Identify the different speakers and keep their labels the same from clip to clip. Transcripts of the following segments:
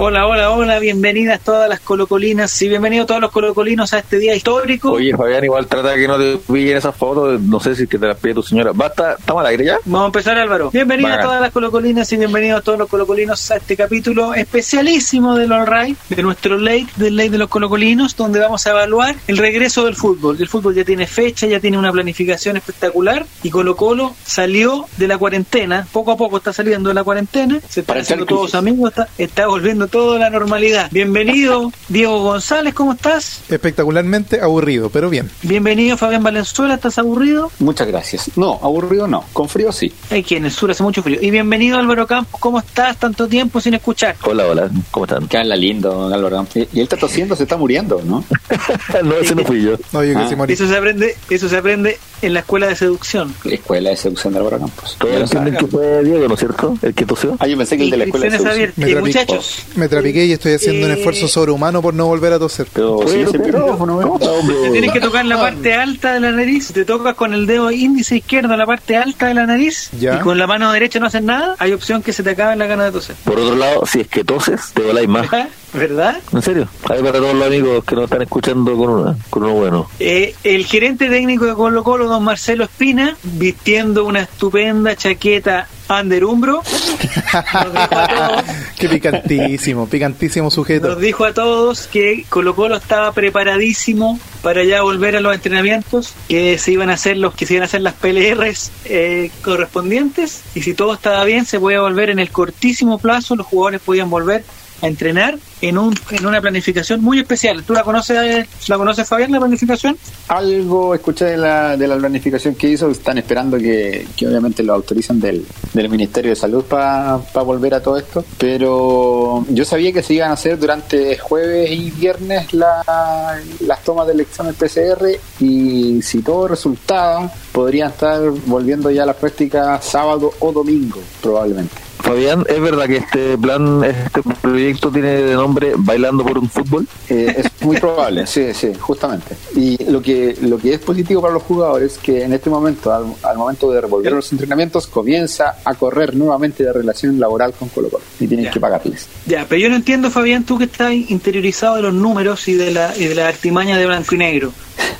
Speaker 1: Hola, hola, hola, bienvenidas todas las colocolinas y bienvenidos todos los colocolinos a este día histórico.
Speaker 2: Oye, Fabián, igual trata que no te pillen esas fotos, no sé si es que te las pide tu señora. Basta, ¿estamos al aire ya?
Speaker 1: Vamos a empezar, Álvaro. Bienvenidas
Speaker 2: Bacán.
Speaker 1: todas las colocolinas y bienvenidos todos los colocolinos a este capítulo especialísimo del All Right, de nuestro late, del late de los colocolinos, donde vamos a evaluar el regreso del fútbol. El fútbol ya tiene fecha, ya tiene una planificación espectacular y Colo Colo salió de la cuarentena, poco a poco está saliendo de la cuarentena, se
Speaker 3: echar
Speaker 1: haciendo todos amigos, está, está volviendo todo a la normalidad. Bienvenido, Diego González, ¿cómo estás?
Speaker 4: Espectacularmente aburrido, pero bien.
Speaker 1: Bienvenido, Fabián Valenzuela, ¿estás aburrido?
Speaker 3: Muchas gracias. No, aburrido no. Con frío sí.
Speaker 1: Hay que en el sur hace mucho frío. Y bienvenido Álvaro Campos, ¿cómo estás? Tanto tiempo sin escuchar.
Speaker 2: Hola, hola, ¿cómo están?
Speaker 3: Habla lindo, Álvaro Campos. Y él está tosiendo, se está muriendo, ¿no?
Speaker 2: no, ese no fui yo.
Speaker 4: No, yo que
Speaker 3: Ah,
Speaker 4: sí morí.
Speaker 1: Eso se aprende, eso se aprende en la escuela de seducción.
Speaker 3: Escuela de seducción de Álvaro Campos.
Speaker 2: Todos entienden que fue Diego, ¿no es cierto? El que tosió.
Speaker 3: Ah, yo pensé que el de la escuela de seducción.
Speaker 1: Y muchachos,
Speaker 4: Me trapiqué y estoy haciendo un
Speaker 1: Eh,
Speaker 4: esfuerzo sobrehumano por no volver a toser.
Speaker 3: Pero sí, ese micrófono,
Speaker 1: te tienes que tocar la parte alta de la nariz, te tocas con el dedo índice izquierdo la parte alta de la nariz
Speaker 4: Ya.
Speaker 1: y con la mano derecha no haces nada, hay opción que se te acabe la gana de toser.
Speaker 2: Por otro lado, si es que toses, te voláis más.
Speaker 1: ¿Verdad?
Speaker 2: ¿En serio? Ahí para todos los amigos que nos están escuchando con, una, con uno bueno.
Speaker 1: Eh, el gerente técnico de Colo Colo, don Marcelo Espina, vistiendo una estupenda chaqueta under umbro, nos dijo a todos
Speaker 4: Qué picantísimo, picantísimo
Speaker 1: Nos
Speaker 4: sujeto.
Speaker 1: dijo a todos que Colo Colo estaba preparadísimo para ya volver a los entrenamientos, que se iban a hacer los que se iban a hacer las PLRs eh, correspondientes y si todo estaba bien se podía volver en el cortísimo plazo, los jugadores podían volver a entrenar en un en una planificación muy especial. ¿Tú la conoces la conoces Fabián la planificación?
Speaker 3: Algo escuché de la, de la planificación que hizo. Están esperando que, que obviamente lo autorizan del, del Ministerio de Salud para volver a todo esto. Pero yo sabía que se iban a hacer durante jueves y viernes la- las tomas del examen PCR y si todo resultaba, podrían estar volviendo ya a la práctica sábado o domingo, probablemente.
Speaker 2: Fabián, ¿es verdad que este plan, este proyecto tiene de nombre Bailando por un fútbol?
Speaker 3: Eh, es muy probable, sí, sí, justamente. Y lo que lo que es positivo para los jugadores es que en este momento, al, al momento de revolver los entrenamientos, comienza a correr nuevamente la relación laboral con Colo Colo y tienen
Speaker 1: Ya.
Speaker 3: que pagarles.
Speaker 1: Ya, pero yo no entiendo, Fabián, tú que estás interiorizado de los números y de la, y de la artimaña de Blanco y Negro.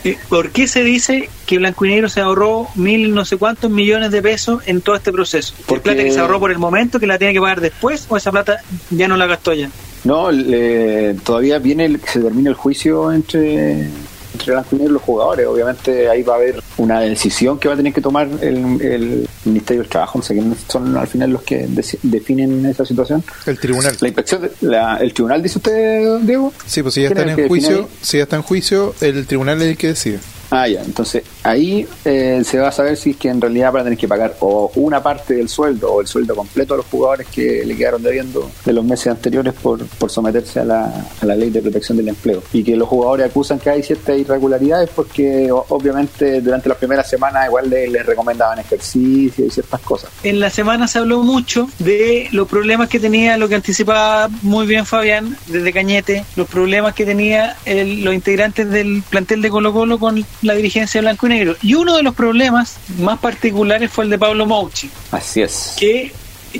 Speaker 1: Eh, ¿Por qué se dice que Blanco y Negro se ahorró mil no sé cuántos millones de pesos en todo este proceso? ¿Por
Speaker 3: Porque-
Speaker 1: plata que se ahorró por el momento, que la tiene que pagar después, o esa plata ya no la gastó ya?
Speaker 3: No, le- todavía viene el, que se termine el juicio entre entre Blanco y Negro y los jugadores. Obviamente ahí va a haber una decisión que va a tener que tomar el, el Ministerio del Trabajo, no sé quiénes son al final los que definen esa situación.
Speaker 4: El tribunal.
Speaker 3: La inspección, de- la- el tribunal, dice usted, Diego.
Speaker 4: Sí, pues si ya
Speaker 3: ¿Quién es
Speaker 4: están en juicio, si ya está en juicio, el tribunal es el que decide.
Speaker 3: Ah, ya. Entonces ahí eh, se va a saber si es que en realidad van a tener que pagar o una parte del sueldo o el sueldo completo a los jugadores que le quedaron debiendo de los meses anteriores por, por someterse a la, a la ley de protección del empleo. Y que los jugadores acusan que hay ciertas irregularidades porque obviamente durante las primeras semanas igual le- les recomendaban ejercicio y ciertas cosas.
Speaker 1: En la semana se habló mucho de los problemas que tenía, lo que anticipaba muy bien Fabián desde Cañete, los problemas que tenía el- los integrantes del plantel de Colo Colo con la dirigencia de Blanco y Negro. Y uno de los problemas más particulares fue el de Pablo Mouchi,
Speaker 3: Así es.
Speaker 1: que,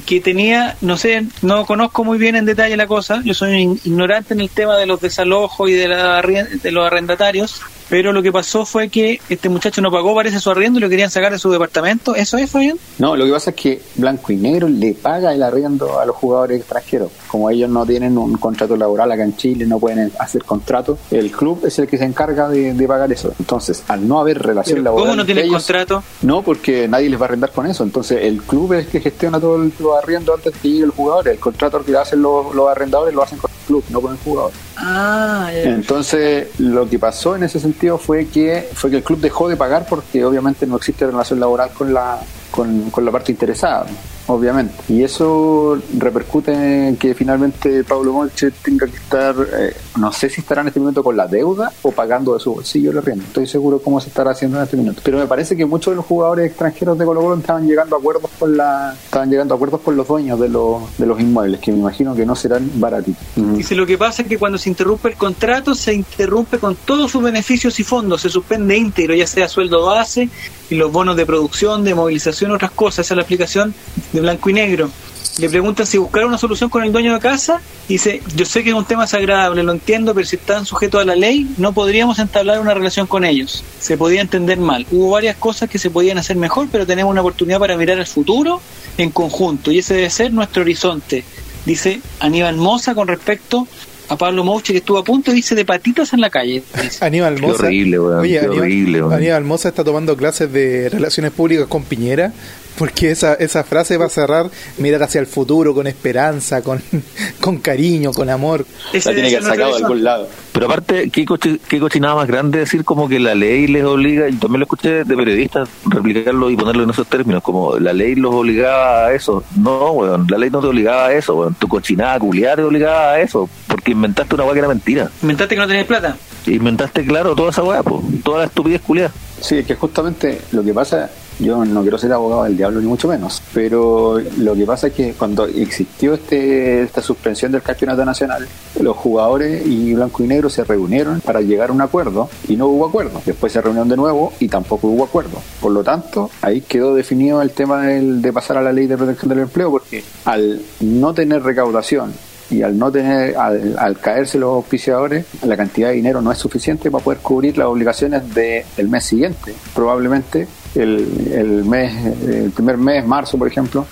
Speaker 1: que tenía, no sé, no conozco muy bien en detalle la cosa, yo soy ignorante en el tema de los desalojos y de, la, de los arrendatarios, pero lo que pasó fue que este muchacho no pagó, parece su arriendo y lo querían sacar de su departamento. ¿Eso es, Fabián?
Speaker 3: No, lo que pasa es que Blanco y Negro le paga el arriendo a los jugadores extranjeros. Como ellos no tienen un contrato laboral acá en Chile, no pueden hacer contrato, el club es el que se encarga de, de pagar eso. Entonces, al no haber relación laboral.
Speaker 1: ¿Cómo no tienen
Speaker 3: ellos-
Speaker 1: contrato?
Speaker 3: No, porque nadie les va a arrendar con eso. Entonces, el club es el que gestiona todo el, los arriendos antes de que llegue el jugador. El contrato que hacen los, los arrendadores lo hacen con club, no con el jugador.
Speaker 1: Ah.
Speaker 3: Entonces, lo que pasó en ese sentido fue que fue que el club dejó de pagar porque obviamente no existe relación laboral con la con, con la parte interesada, obviamente. Y eso repercute en que finalmente Pablo Molche tenga que estar, eh, no sé si estará en este momento con la deuda o pagando de su bolsillo el arriendo. Estoy seguro cómo se estará haciendo en este momento. Pero me parece que muchos de los jugadores extranjeros de Colo Colo estaban llegando a acuerdos con la, estaban llegando a acuerdos con los dueños de los, de los inmuebles, que me imagino que no serán baratitos.
Speaker 1: Dice, lo que pasa es que cuando se interrumpe el contrato, se interrumpe con todos sus beneficios y fondos, se suspende íntegro, ya sea sueldo base y los bonos de producción, de movilización, otras cosas. Esa es la aplicación de blanco y negro. le preguntan si buscaron una solución con el dueño de casa, dice, yo sé que es un tema desagradable, lo entiendo, pero si están sujetos a la ley, no podríamos entablar una relación con ellos. Se podía entender mal. Hubo varias cosas que se podían hacer mejor, pero tenemos una oportunidad para mirar al futuro en conjunto, y ese debe ser nuestro horizonte. Dice Aníbal Moza con respecto a Pablo Mouche que estuvo a punto, dice, de patitas en la calle. dice.
Speaker 4: Aníbal
Speaker 2: Qué
Speaker 4: Moza.
Speaker 2: horrible, weón,
Speaker 4: Oye,
Speaker 2: qué
Speaker 4: Aníbal,
Speaker 2: horrible, weón.
Speaker 4: Aníbal Moza está tomando clases de relaciones públicas con Piñera. Porque esa, esa frase va a cerrar mirar hacia el futuro con esperanza, con, con cariño, con amor.
Speaker 3: La tiene que haber sacado de algún lado.
Speaker 2: Pero aparte, ¿qué, cochi- qué cochinada más grande decir como que la ley les obliga, y también lo escuché de periodistas, replicarlo y ponerlo en esos términos, como la ley los obligaba a eso. No, weón, la ley no te obligaba a eso, weón. Tu cochinada culiada te obligaba a eso, porque inventaste una weá que era mentira.
Speaker 1: Inventaste que no tenés plata.
Speaker 2: Inventaste, claro, toda esa weá, toda la estupidez culiada.
Speaker 3: Sí, es que justamente lo que pasa, yo no quiero ser abogado del diablo ni mucho menos, pero lo que pasa es que cuando existió este, esta suspensión del campeonato nacional, los jugadores y blanco y negro se reunieron para llegar a un acuerdo y no hubo acuerdo. Después se reunieron de nuevo y tampoco hubo acuerdo. Por lo tanto, ahí quedó definido el tema del- de pasar a la ley de protección del empleo porque al no tener recaudación y al no tener, al, al caerse los auspiciadores, la cantidad de dinero no es suficiente para poder cubrir las obligaciones de- del mes siguiente. Probablemente el, el mes, el primer mes, marzo, por ejemplo,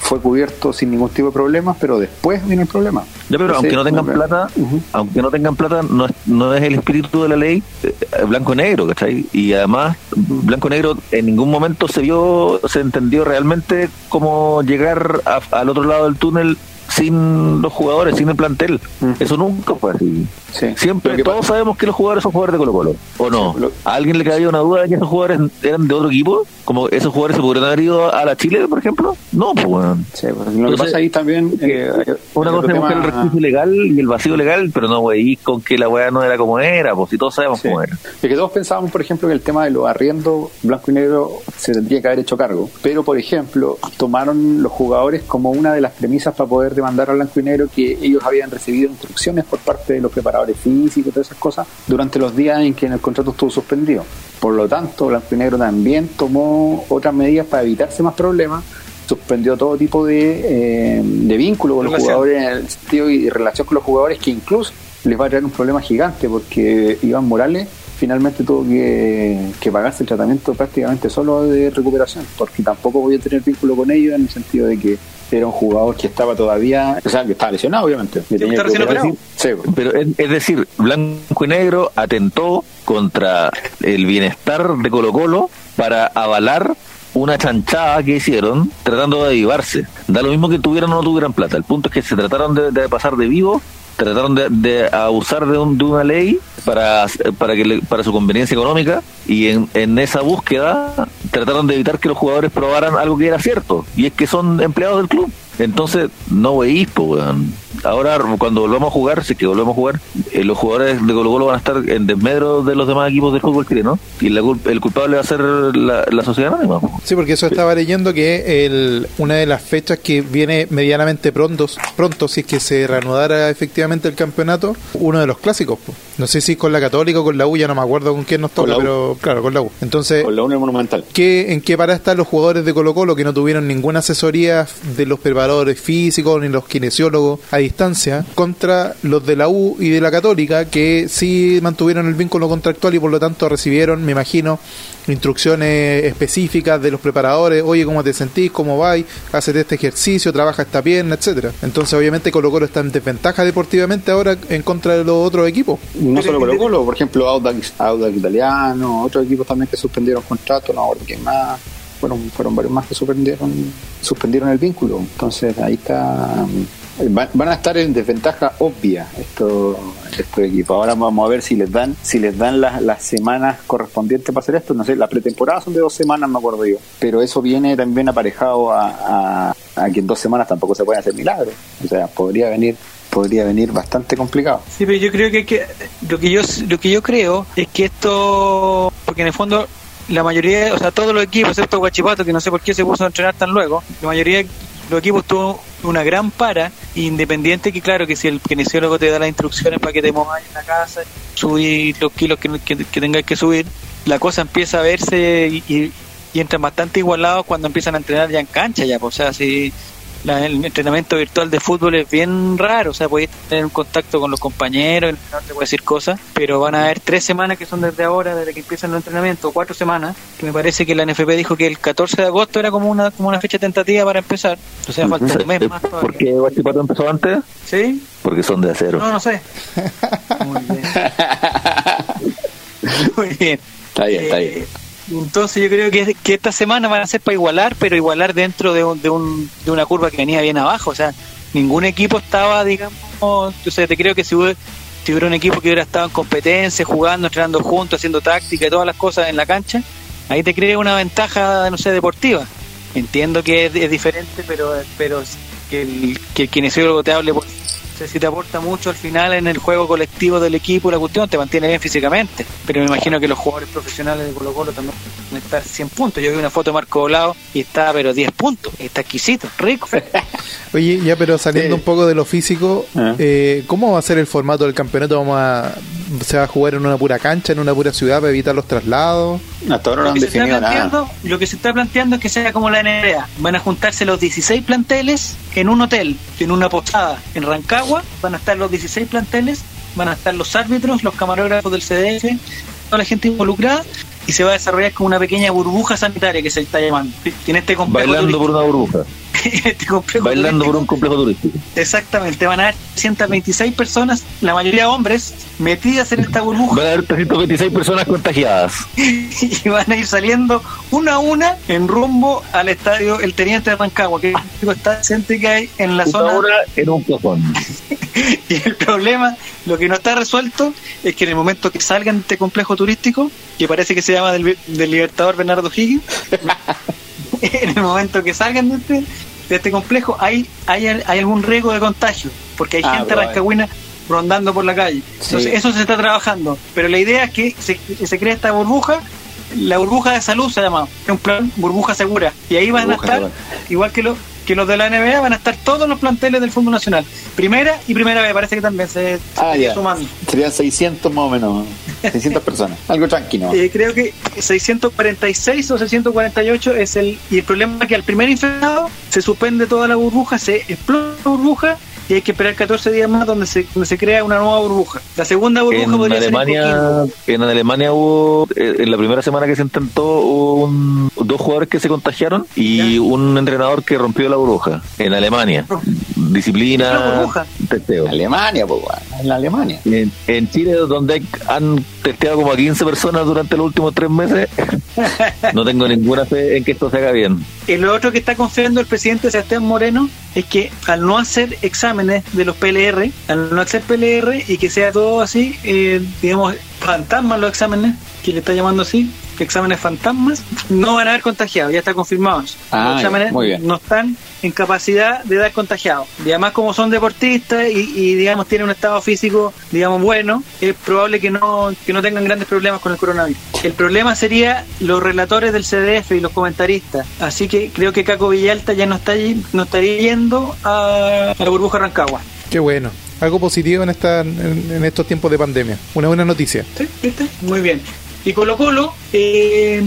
Speaker 3: fue cubierto sin ningún tipo de problemas, pero después vino el problema.
Speaker 2: Ya, pero
Speaker 3: Entonces,
Speaker 2: aunque no tengan plata, aunque no tengan plata, no es, no es el espíritu de la ley eh, blanco y negro, ¿cachai? Y además, blanco y negro en ningún momento se vio, se entendió realmente cómo llegar a- al otro lado del túnel sin los jugadores, sin el plantel.
Speaker 3: Ujú.
Speaker 2: Eso nunca fue así.
Speaker 3: Sí.
Speaker 2: Siempre, todos
Speaker 3: pasa-
Speaker 2: sabemos que los jugadores son jugadores de Colo Colo, ¿o no?
Speaker 3: Sí, lo-
Speaker 2: ¿A alguien le cabía una duda de que esos jugadores eran de otro equipo? ¿Como esos jugadores se podrían haber ido a la Chile, por ejemplo? No, pues bueno.
Speaker 3: Sí, pues, lo que
Speaker 2: Entonces,
Speaker 3: pasa ahí también... eh,
Speaker 2: Una
Speaker 3: hay
Speaker 2: cosa
Speaker 3: otro
Speaker 2: es buscar el resquicio legal y el vacío legal, pero no, güey, con que la weá no era como era, pues si todos sabemos
Speaker 3: Sí.
Speaker 2: cómo era.
Speaker 3: Es que todos pensábamos, por ejemplo, que el tema de los arriendos blanco y negro se tendría que haber hecho cargo. Pero, por ejemplo, tomaron los jugadores como una de las premisas para poder demandar a blanco y negro que ellos habían recibido instrucciones por parte de los preparadores físicos y todas esas cosas durante los días en que el contrato estuvo suspendido. Por lo tanto, blanco y negro también tomó otras medidas para evitarse más problemas suspendió todo tipo de, eh, de vínculo con los jugadores en el sentido y relación con los jugadores que incluso les va a traer un problema gigante porque Iván Morales finalmente tuvo que, que pagarse el tratamiento prácticamente solo de recuperación porque tampoco podía tener vínculo con ellos en el sentido de que era un jugador que estaba todavía, o sea, que estaba lesionado obviamente. que tenía que. Sí, pues.
Speaker 2: Pero es, es decir, Blanco y Negro atentó contra el bienestar de Colo Colo para avalar una chanchada que hicieron tratando de avivarse. Da lo mismo que tuvieran o no tuvieran plata. El punto es que se trataron de, de pasar de vivo, trataron de, de abusar de, un- de una ley para, para, que le- para su conveniencia económica y en, en esa búsqueda trataron de evitar que los jugadores probaran algo que era cierto y es que son empleados del club. Entonces, no veis, pues. Ahora, cuando volvamos a jugar, si es que volvemos a jugar, eh, los jugadores de Colo Colo van a estar en desmedro de los demás equipos del fútbol chileno y la el culpable va a ser la, la sociedad anónima.
Speaker 4: Sí, porque eso estaba leyendo que el, una de las fechas que viene medianamente pronto, pronto, si es que se reanudara efectivamente el campeonato, uno de los clásicos. po. No sé si con la Católica o con la U, ya no me acuerdo con quién nos toca,
Speaker 3: U.
Speaker 4: pero claro, con la U. Entonces,
Speaker 3: con la Unión Monumental.
Speaker 4: ¿qué, ¿en qué para están los jugadores de Colo Colo que no tuvieron ninguna asesoría de los preparadores físicos ni los kinesiólogos distancia contra los de la U y de la Católica que sí mantuvieron el vínculo contractual y por lo tanto recibieron, me imagino, instrucciones específicas de los preparadores, oye, ¿cómo te sentís? ¿Cómo vais? Hacete este ejercicio, trabaja esta pierna, etcétera. Entonces, obviamente, Colo Colo está en desventaja deportivamente ahora en contra de los otros equipos.
Speaker 3: No solo Colo Colo, por ejemplo, Audax, Audax Italiano, otros equipos también que suspendieron contratos, no quién más, fueron, fueron varios más que suspendieron, suspendieron el vínculo. Entonces ahí está, van, a estar en desventaja obvia estos, estos equipos. Ahora vamos a ver si les dan, si les dan las, las semanas correspondientes para hacer esto. No sé, la pretemporada son de dos semanas, me acuerdo yo. Pero eso viene también aparejado a, a, que en dos semanas tampoco se pueden hacer milagros. O sea, podría venir podría venir bastante complicado.
Speaker 1: Sí, pero yo creo que, que lo que yo lo que yo creo es que esto porque en el fondo la mayoría, o sea, todos los equipos, excepto Guachipato, que no sé por qué se puso a entrenar tan luego, la mayoría los equipos tuvo una gran para, independiente que claro que si el kinesiólogo te da las instrucciones para que te muevas en la casa, subir los kilos que, que, tengas que subir, la cosa empieza a verse y, y, y entran bastante igualados cuando empiezan a entrenar ya en cancha ya, pues, o sea, si la- el entrenamiento virtual de fútbol es bien raro, o sea, podéis tener un contacto con los compañeros, el entrenador te puede decir cosas, pero van a haber tres semanas que son desde ahora, desde que empiezan los entrenamientos, o cuatro semanas, que me parece que la NFP dijo que el 14 de agosto era como una, como una fecha tentativa para empezar, o sea, falta un mes más
Speaker 2: ¿Por qué Guachipato empezó antes?
Speaker 1: ¿Sí?
Speaker 2: Porque son de acero.
Speaker 1: No, no sé. Muy bien. Muy bien.
Speaker 3: Está bien, está bien.
Speaker 1: Entonces yo creo que, esta semana van a ser para igualar, pero igualar dentro de, un, de, un, de una curva que venía bien abajo. O sea, ningún equipo estaba, digamos, o sea, te creo que si hubiera, si hubiera un equipo que hubiera estado en competencia, jugando, entrenando juntos, haciendo táctica y todas las cosas en la cancha, ahí te crea una ventaja, no sé, deportiva. Entiendo que es, diferente, pero pero que el, que el kinesiólogo te hable, no sé si te aporta mucho al final en el juego colectivo del equipo, la cuestión te mantiene bien físicamente. Pero me imagino que los jugadores profesionales de Colo Colo también van a estar 100 puntos. Yo vi una foto de Marco Volado y está, pero 10 puntos. Está exquisito, rico.
Speaker 4: Oye, ya, pero saliendo
Speaker 3: Sí.
Speaker 4: un poco de lo físico,
Speaker 3: Ah.
Speaker 4: eh, ¿cómo va a ser el formato del campeonato? ¿Vamos a, ¿Se va a jugar en una pura cancha, en una pura ciudad para evitar los traslados?
Speaker 3: Hasta ahora no
Speaker 1: Lo
Speaker 3: han
Speaker 1: que, se está
Speaker 3: definido nada.
Speaker 1: planteando, lo que se está planteando es que sea como la NBA. Van a juntarse los 16 planteles en un hotel, en una posada en Rancagua. Van a estar los 16 planteles, van a estar los árbitros, los camarógrafos del CDF, toda la gente involucrada. Y se va a desarrollar como una pequeña burbuja sanitaria que se está llamando. En este complejo
Speaker 2: Bailando por una burbuja.
Speaker 1: este complejo
Speaker 2: Bailando por un complejo turístico.
Speaker 1: Exactamente, van a haber 126 personas, la mayoría hombres, metidas en esta burbuja.
Speaker 2: Van a haber 326 personas contagiadas.
Speaker 1: y van a ir saliendo una a una en rumbo al estadio El Teniente de Rancagua, que es el único estadio decente que hay en la
Speaker 2: Una
Speaker 1: zona.
Speaker 2: hora en un cajón.
Speaker 1: Y el problema, lo que no está resuelto, es que en el momento que salgan de este complejo turístico, que parece que se llama del, del Libertador Bernardo Higgins, en el momento que salgan de este, de este complejo, hay, hay, hay algún riesgo de contagio, porque hay
Speaker 3: Ah,
Speaker 1: gente
Speaker 3: probable.
Speaker 1: rancagüina rondando por la calle. Entonces,
Speaker 3: Sí.
Speaker 1: eso se está trabajando. Pero la idea es que se, crea esta burbuja, la burbuja de salud se llama, es un plan burbuja segura. Y ahí van
Speaker 3: Burbuja
Speaker 1: a estar, igual que, los que los de la NBA, van a estar todos los planteles del Fondo Nacional. Primera y primera vez, parece que también se,
Speaker 3: Ah, ya.
Speaker 1: sumando.
Speaker 3: Serían 600 más o menos. 600 personas. Algo tranquilo.
Speaker 1: Eh, creo que 646 o 648 es el. Y el problema es que al primer infectado se suspende toda la burbuja, se explota la burbuja y hay que esperar 14 días más donde se, donde se crea una nueva burbuja. La segunda burbuja
Speaker 2: En
Speaker 1: podría ser en
Speaker 2: Alemania,
Speaker 1: Coquimbo.
Speaker 2: en Alemania hubo, eh, en la primera semana que se intentó, hubo un- dos jugadores que se contagiaron y
Speaker 1: Ya.
Speaker 2: un entrenador que rompió la burbuja. En Alemania.
Speaker 1: ¿Una
Speaker 2: Disciplina, testeo.
Speaker 3: Alemania, pues, en la Alemania.
Speaker 2: En, en Chile, donde hay- han testeado como a 15 personas durante los últimos tres meses, no tengo ninguna fe en que esto se haga bien.
Speaker 1: Y lo otro que está confiando el presidente Sebastián Moreno es que al no hacer exámenes de los PLR, al no hacer PLR y que sea todo así, eh, digamos, fantasmas los exámenes, que le está llamando así, exámenes fantasmas, no van a haber contagiados, ya está confirmado. eso.
Speaker 3: Ah,
Speaker 1: los exámenes
Speaker 3: muy bien.
Speaker 1: no están en capacidad de dar contagiados. Y además como son deportistas y, y, digamos tienen un estado físico, digamos, bueno, es probable que no, que no tengan grandes problemas con el coronavirus. El problema sería los relatores del CDF y los comentaristas. Así que creo que Caco Villalta ya no está allí- no estaría yendo a, a la burbuja Rancagua.
Speaker 4: Qué bueno. Algo positivo en, esta, en, en estos tiempos de pandemia. Una buena noticia.
Speaker 1: ¿Sí? ¿Viste? Muy bien. Y Colo Colo eh,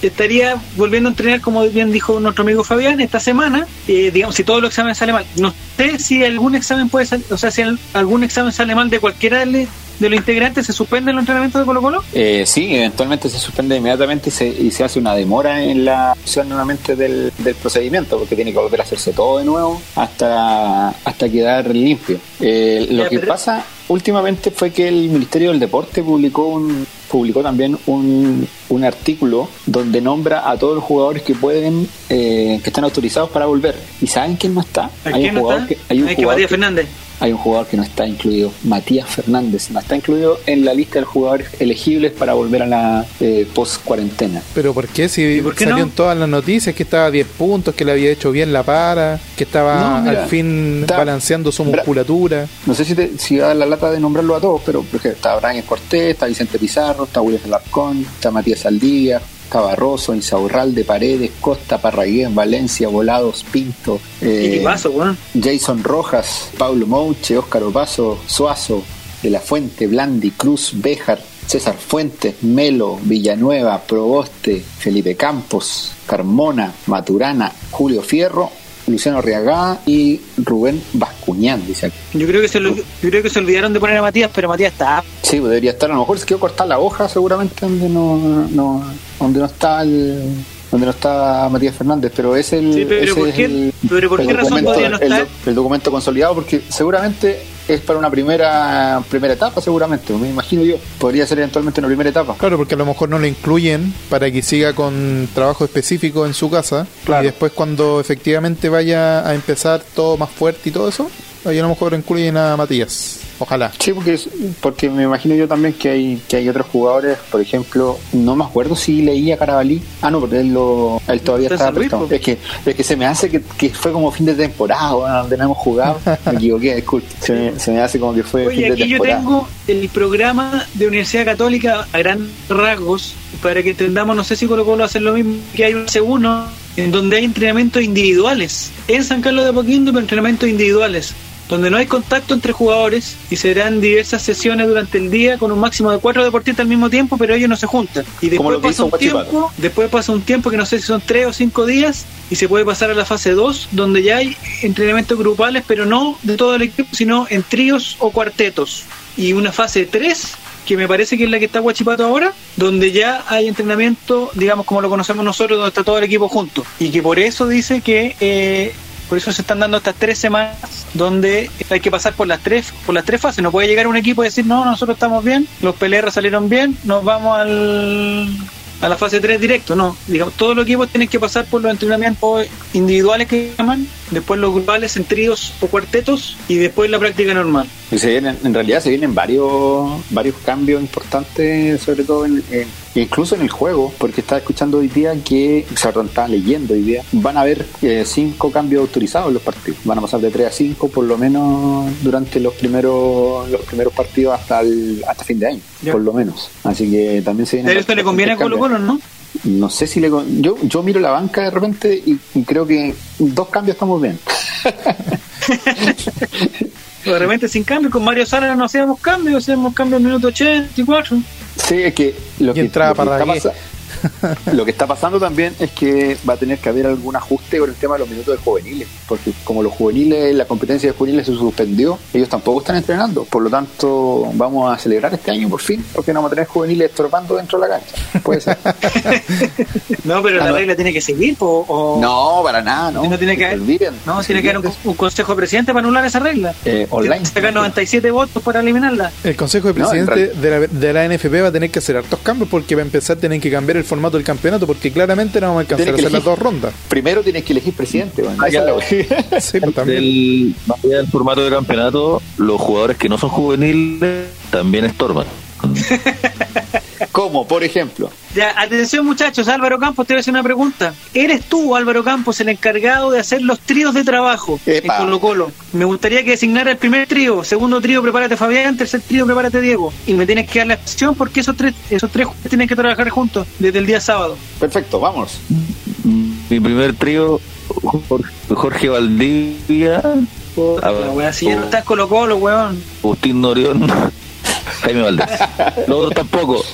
Speaker 1: estaría volviendo a entrenar, como bien dijo nuestro amigo Fabián, esta semana, eh, digamos, si todos los exámenes salen mal. No sé si algún examen puede salir, o sea, si al- algún examen sale mal de cualquiera de, de los integrantes, ¿se suspenden los entrenamientos de Colo Colo?
Speaker 3: Eh, sí, eventualmente se suspende inmediatamente y se, y se hace una demora en la acción nuevamente del, del procedimiento porque tiene que volver a hacerse todo de nuevo hasta, hasta quedar limpio. Eh, lo
Speaker 1: Ya,
Speaker 3: que
Speaker 1: pero-
Speaker 3: pasa últimamente fue que el Ministerio del Deporte publicó un publicó también un, un artículo donde nombra a todos los jugadores que pueden eh, que están autorizados para volver y saben quién no está
Speaker 1: ¿A quién no está?
Speaker 3: que hay un
Speaker 1: Hay que
Speaker 3: jugador que-
Speaker 1: Fernández.
Speaker 3: Hay un jugador que no está incluido, Matías Fernández, no está incluido en la lista de jugadores elegibles para volver a la eh, post-cuarentena.
Speaker 4: Pero ¿por qué? Si
Speaker 1: ¿Y por qué no?
Speaker 4: en todas las noticias que estaba a 10 puntos, que le había hecho bien la para, que estaba
Speaker 3: No, mira,
Speaker 4: al fin
Speaker 3: está-
Speaker 4: balanceando su musculatura.
Speaker 3: No sé si, te, si va a dar la lata de nombrarlo a todos, pero por ejemplo, está Brian Cortés, está Vicente Pizarro, está William Alarcón, está Matías Aldía, está Barroso, Insaurralde, Paredes, Costa, Parragués, Valencia, Volados, Pinto, eh. Jason Rojas, Pablo Mouche, Óscar Opaso, Suazo, De la Fuente, Blandi, Cruz, Béjar, César Fuentes, Melo, Villanueva, Proboste, Felipe Campos, Carmona, Maturana, Julio Fierro Luciano Arriagá y Rubén Bascuñán, dice aquí.
Speaker 1: Yo creo que se lo- yo creo que se olvidaron de poner a Matías, pero Matías está.
Speaker 3: Sí, pues debería estar, a lo mejor se quedó cortar la hoja seguramente donde no, no donde no está el donde no está Matías Fernández, pero es el,
Speaker 1: Sí, pero
Speaker 3: ese
Speaker 1: ¿por
Speaker 3: es
Speaker 1: qué-
Speaker 3: el,
Speaker 1: pero por
Speaker 3: el
Speaker 1: qué razón
Speaker 3: documento,
Speaker 1: podría no estar?
Speaker 3: el documento consolidado porque seguramente es para una primera primera etapa seguramente, me imagino yo, podría ser eventualmente una primera etapa.
Speaker 4: Claro, porque a lo mejor no lo incluyen para que siga con trabajo específico en su casa.
Speaker 3: Claro.
Speaker 4: Y después cuando efectivamente vaya a empezar todo más fuerte y todo eso, ahí a lo mejor incluyen a Matías. Ojalá.
Speaker 3: Sí, porque, porque me imagino yo también que hay que hay otros jugadores, por ejemplo, no me acuerdo si leía Carabalí. Ah, no, porque él, lo, él todavía estaba prestado. Es que, es que se me hace que, que fue como fin de temporada, bueno, donde no hemos jugado. Me equivoqué, disculpe. Se me, se me hace como que fue fin
Speaker 1: Oye,
Speaker 3: de
Speaker 1: aquí yo
Speaker 3: temporada.
Speaker 1: tengo el programa de Universidad Católica a gran rasgos para que entendamos, no sé si Colo Colo hace lo mismo, que hay un C1 en donde hay entrenamientos individuales. En San Carlos de Apoquindo, pero entrenamientos individuales, donde no hay contacto entre jugadores y serán diversas sesiones durante el día con un máximo de cuatro deportistas al mismo tiempo, pero ellos no se juntan. Y después pasa un tiempo, después pasa un tiempo que no sé si son tres o cinco días y se puede pasar a la fase 2, donde ya hay entrenamientos grupales, pero no de todo el equipo, sino en tríos o cuartetos. Y una fase 3, que me parece que es la que está Guachipato ahora, donde ya hay entrenamiento, digamos como lo conocemos nosotros, donde está todo el equipo junto. Y que por eso dice que... eh, por eso se están dando estas tres semanas donde hay que pasar por las tres por las tres fases. No puede llegar un equipo y decir, no, nosotros estamos bien, los PLR salieron bien, nos vamos al, a la fase 3 directo. No, digamos, todos los equipos tienen que pasar por los entrenamientos individuales que llaman, después los grupales en tríos o cuartetos y después la práctica normal.
Speaker 3: Y se vienen, en realidad se vienen varios varios cambios importantes, sobre todo en, en- incluso en el juego, porque estaba escuchando hoy día que, o sea, estaba leyendo hoy día, van a haber eh, cinco cambios autorizados en los partidos. Van a pasar de 3 a 5 por lo menos durante los primeros los primeros partidos hasta el, hasta fin de año,
Speaker 1: Ya.
Speaker 3: por lo menos. Así que también se vienen
Speaker 1: Pero esto le conviene a Colo Colo, ¿no?
Speaker 3: No sé si le con- yo yo miro la banca de repente y, y creo que dos cambios estamos bien.
Speaker 1: De repente sin cambio, con Mario Sala no hacíamos cambios, hacíamos cambios en minuto 84.
Speaker 3: Sí, es que lo
Speaker 4: Y
Speaker 3: que,
Speaker 4: entraba
Speaker 3: lo que está lo que está pasando también es que va a tener que haber algún ajuste con el tema de los minutos de juveniles, porque como los juveniles, la competencia de juveniles se suspendió, ellos tampoco están entrenando, por lo tanto vamos a celebrar este año por fin, porque no vamos a tener juveniles estorbando dentro de la cancha. Puede ser.
Speaker 1: No, pero
Speaker 3: Ah,
Speaker 1: la
Speaker 3: no.
Speaker 1: regla tiene que seguir, o...
Speaker 3: no, para nada, no.
Speaker 1: No tiene que haber,
Speaker 3: olviden,
Speaker 1: no, tiene que haber un, consejo de presidente para anular esa regla.
Speaker 3: Eh, online.
Speaker 1: Tiene que sacar 97 votos para eliminarla.
Speaker 4: El Consejo de
Speaker 3: No,
Speaker 4: Presidentes de, la, de la NFP va a tener que hacer hartos cambios porque va a empezar a tener que cambiar el formato del campeonato porque claramente no vamos a alcanzar a hacer las dos rondas.
Speaker 3: Primero tienes que elegir presidente, bueno,
Speaker 2: Ah,
Speaker 3: la-
Speaker 4: Sí, pues, también.
Speaker 2: Del, más allá del formato de campeonato, los jugadores que no son juveniles también estorban.
Speaker 3: ¿Cómo? Por ejemplo.
Speaker 1: Ya, atención muchachos, Álvaro Campos, te voy a hacer una pregunta. ¿Eres tú, Álvaro Campos, el encargado de hacer los tríos de trabajo
Speaker 3: Epa.
Speaker 1: en Colo Colo? Me gustaría que designara el primer trío, segundo trío, prepárate Fabián, tercer trío, prepárate Diego. Y me tienes que dar la excepción porque esos tres, esos tres tienen que trabajar juntos desde el día sábado.
Speaker 3: Perfecto, vamos.
Speaker 2: Mi primer trío, Jorge, Valdivia,
Speaker 1: La wea, si ya no está en Colo Colo, weón.
Speaker 2: Agustín Norión, Jaime Valdés. Los otros tampoco.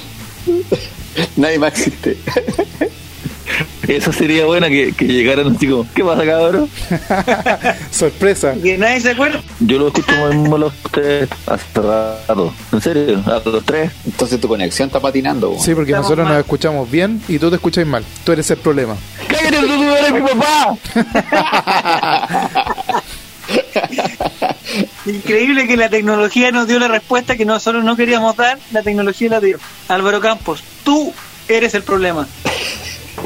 Speaker 3: Nadie más existe.
Speaker 2: Eso sería buena que, que llegaran así como, ¿qué pasa cabrón?
Speaker 4: Sorpresa.
Speaker 1: Que nadie se acuerda.
Speaker 2: Yo lo escucho como los tres hace rato. ¿En serio? A los tres.
Speaker 3: Entonces tu conexión está patinando.
Speaker 4: Sí, porque
Speaker 1: Estamos
Speaker 4: nosotros
Speaker 1: mal.
Speaker 4: nos escuchamos bien y tú te escuchas mal. Tú eres el problema.
Speaker 2: ¡Cállate, tú no eres mi papá!
Speaker 1: Increíble que la tecnología nos dio la respuesta que nosotros no queríamos dar, la tecnología la dio. Álvaro Campos, tú eres el problema.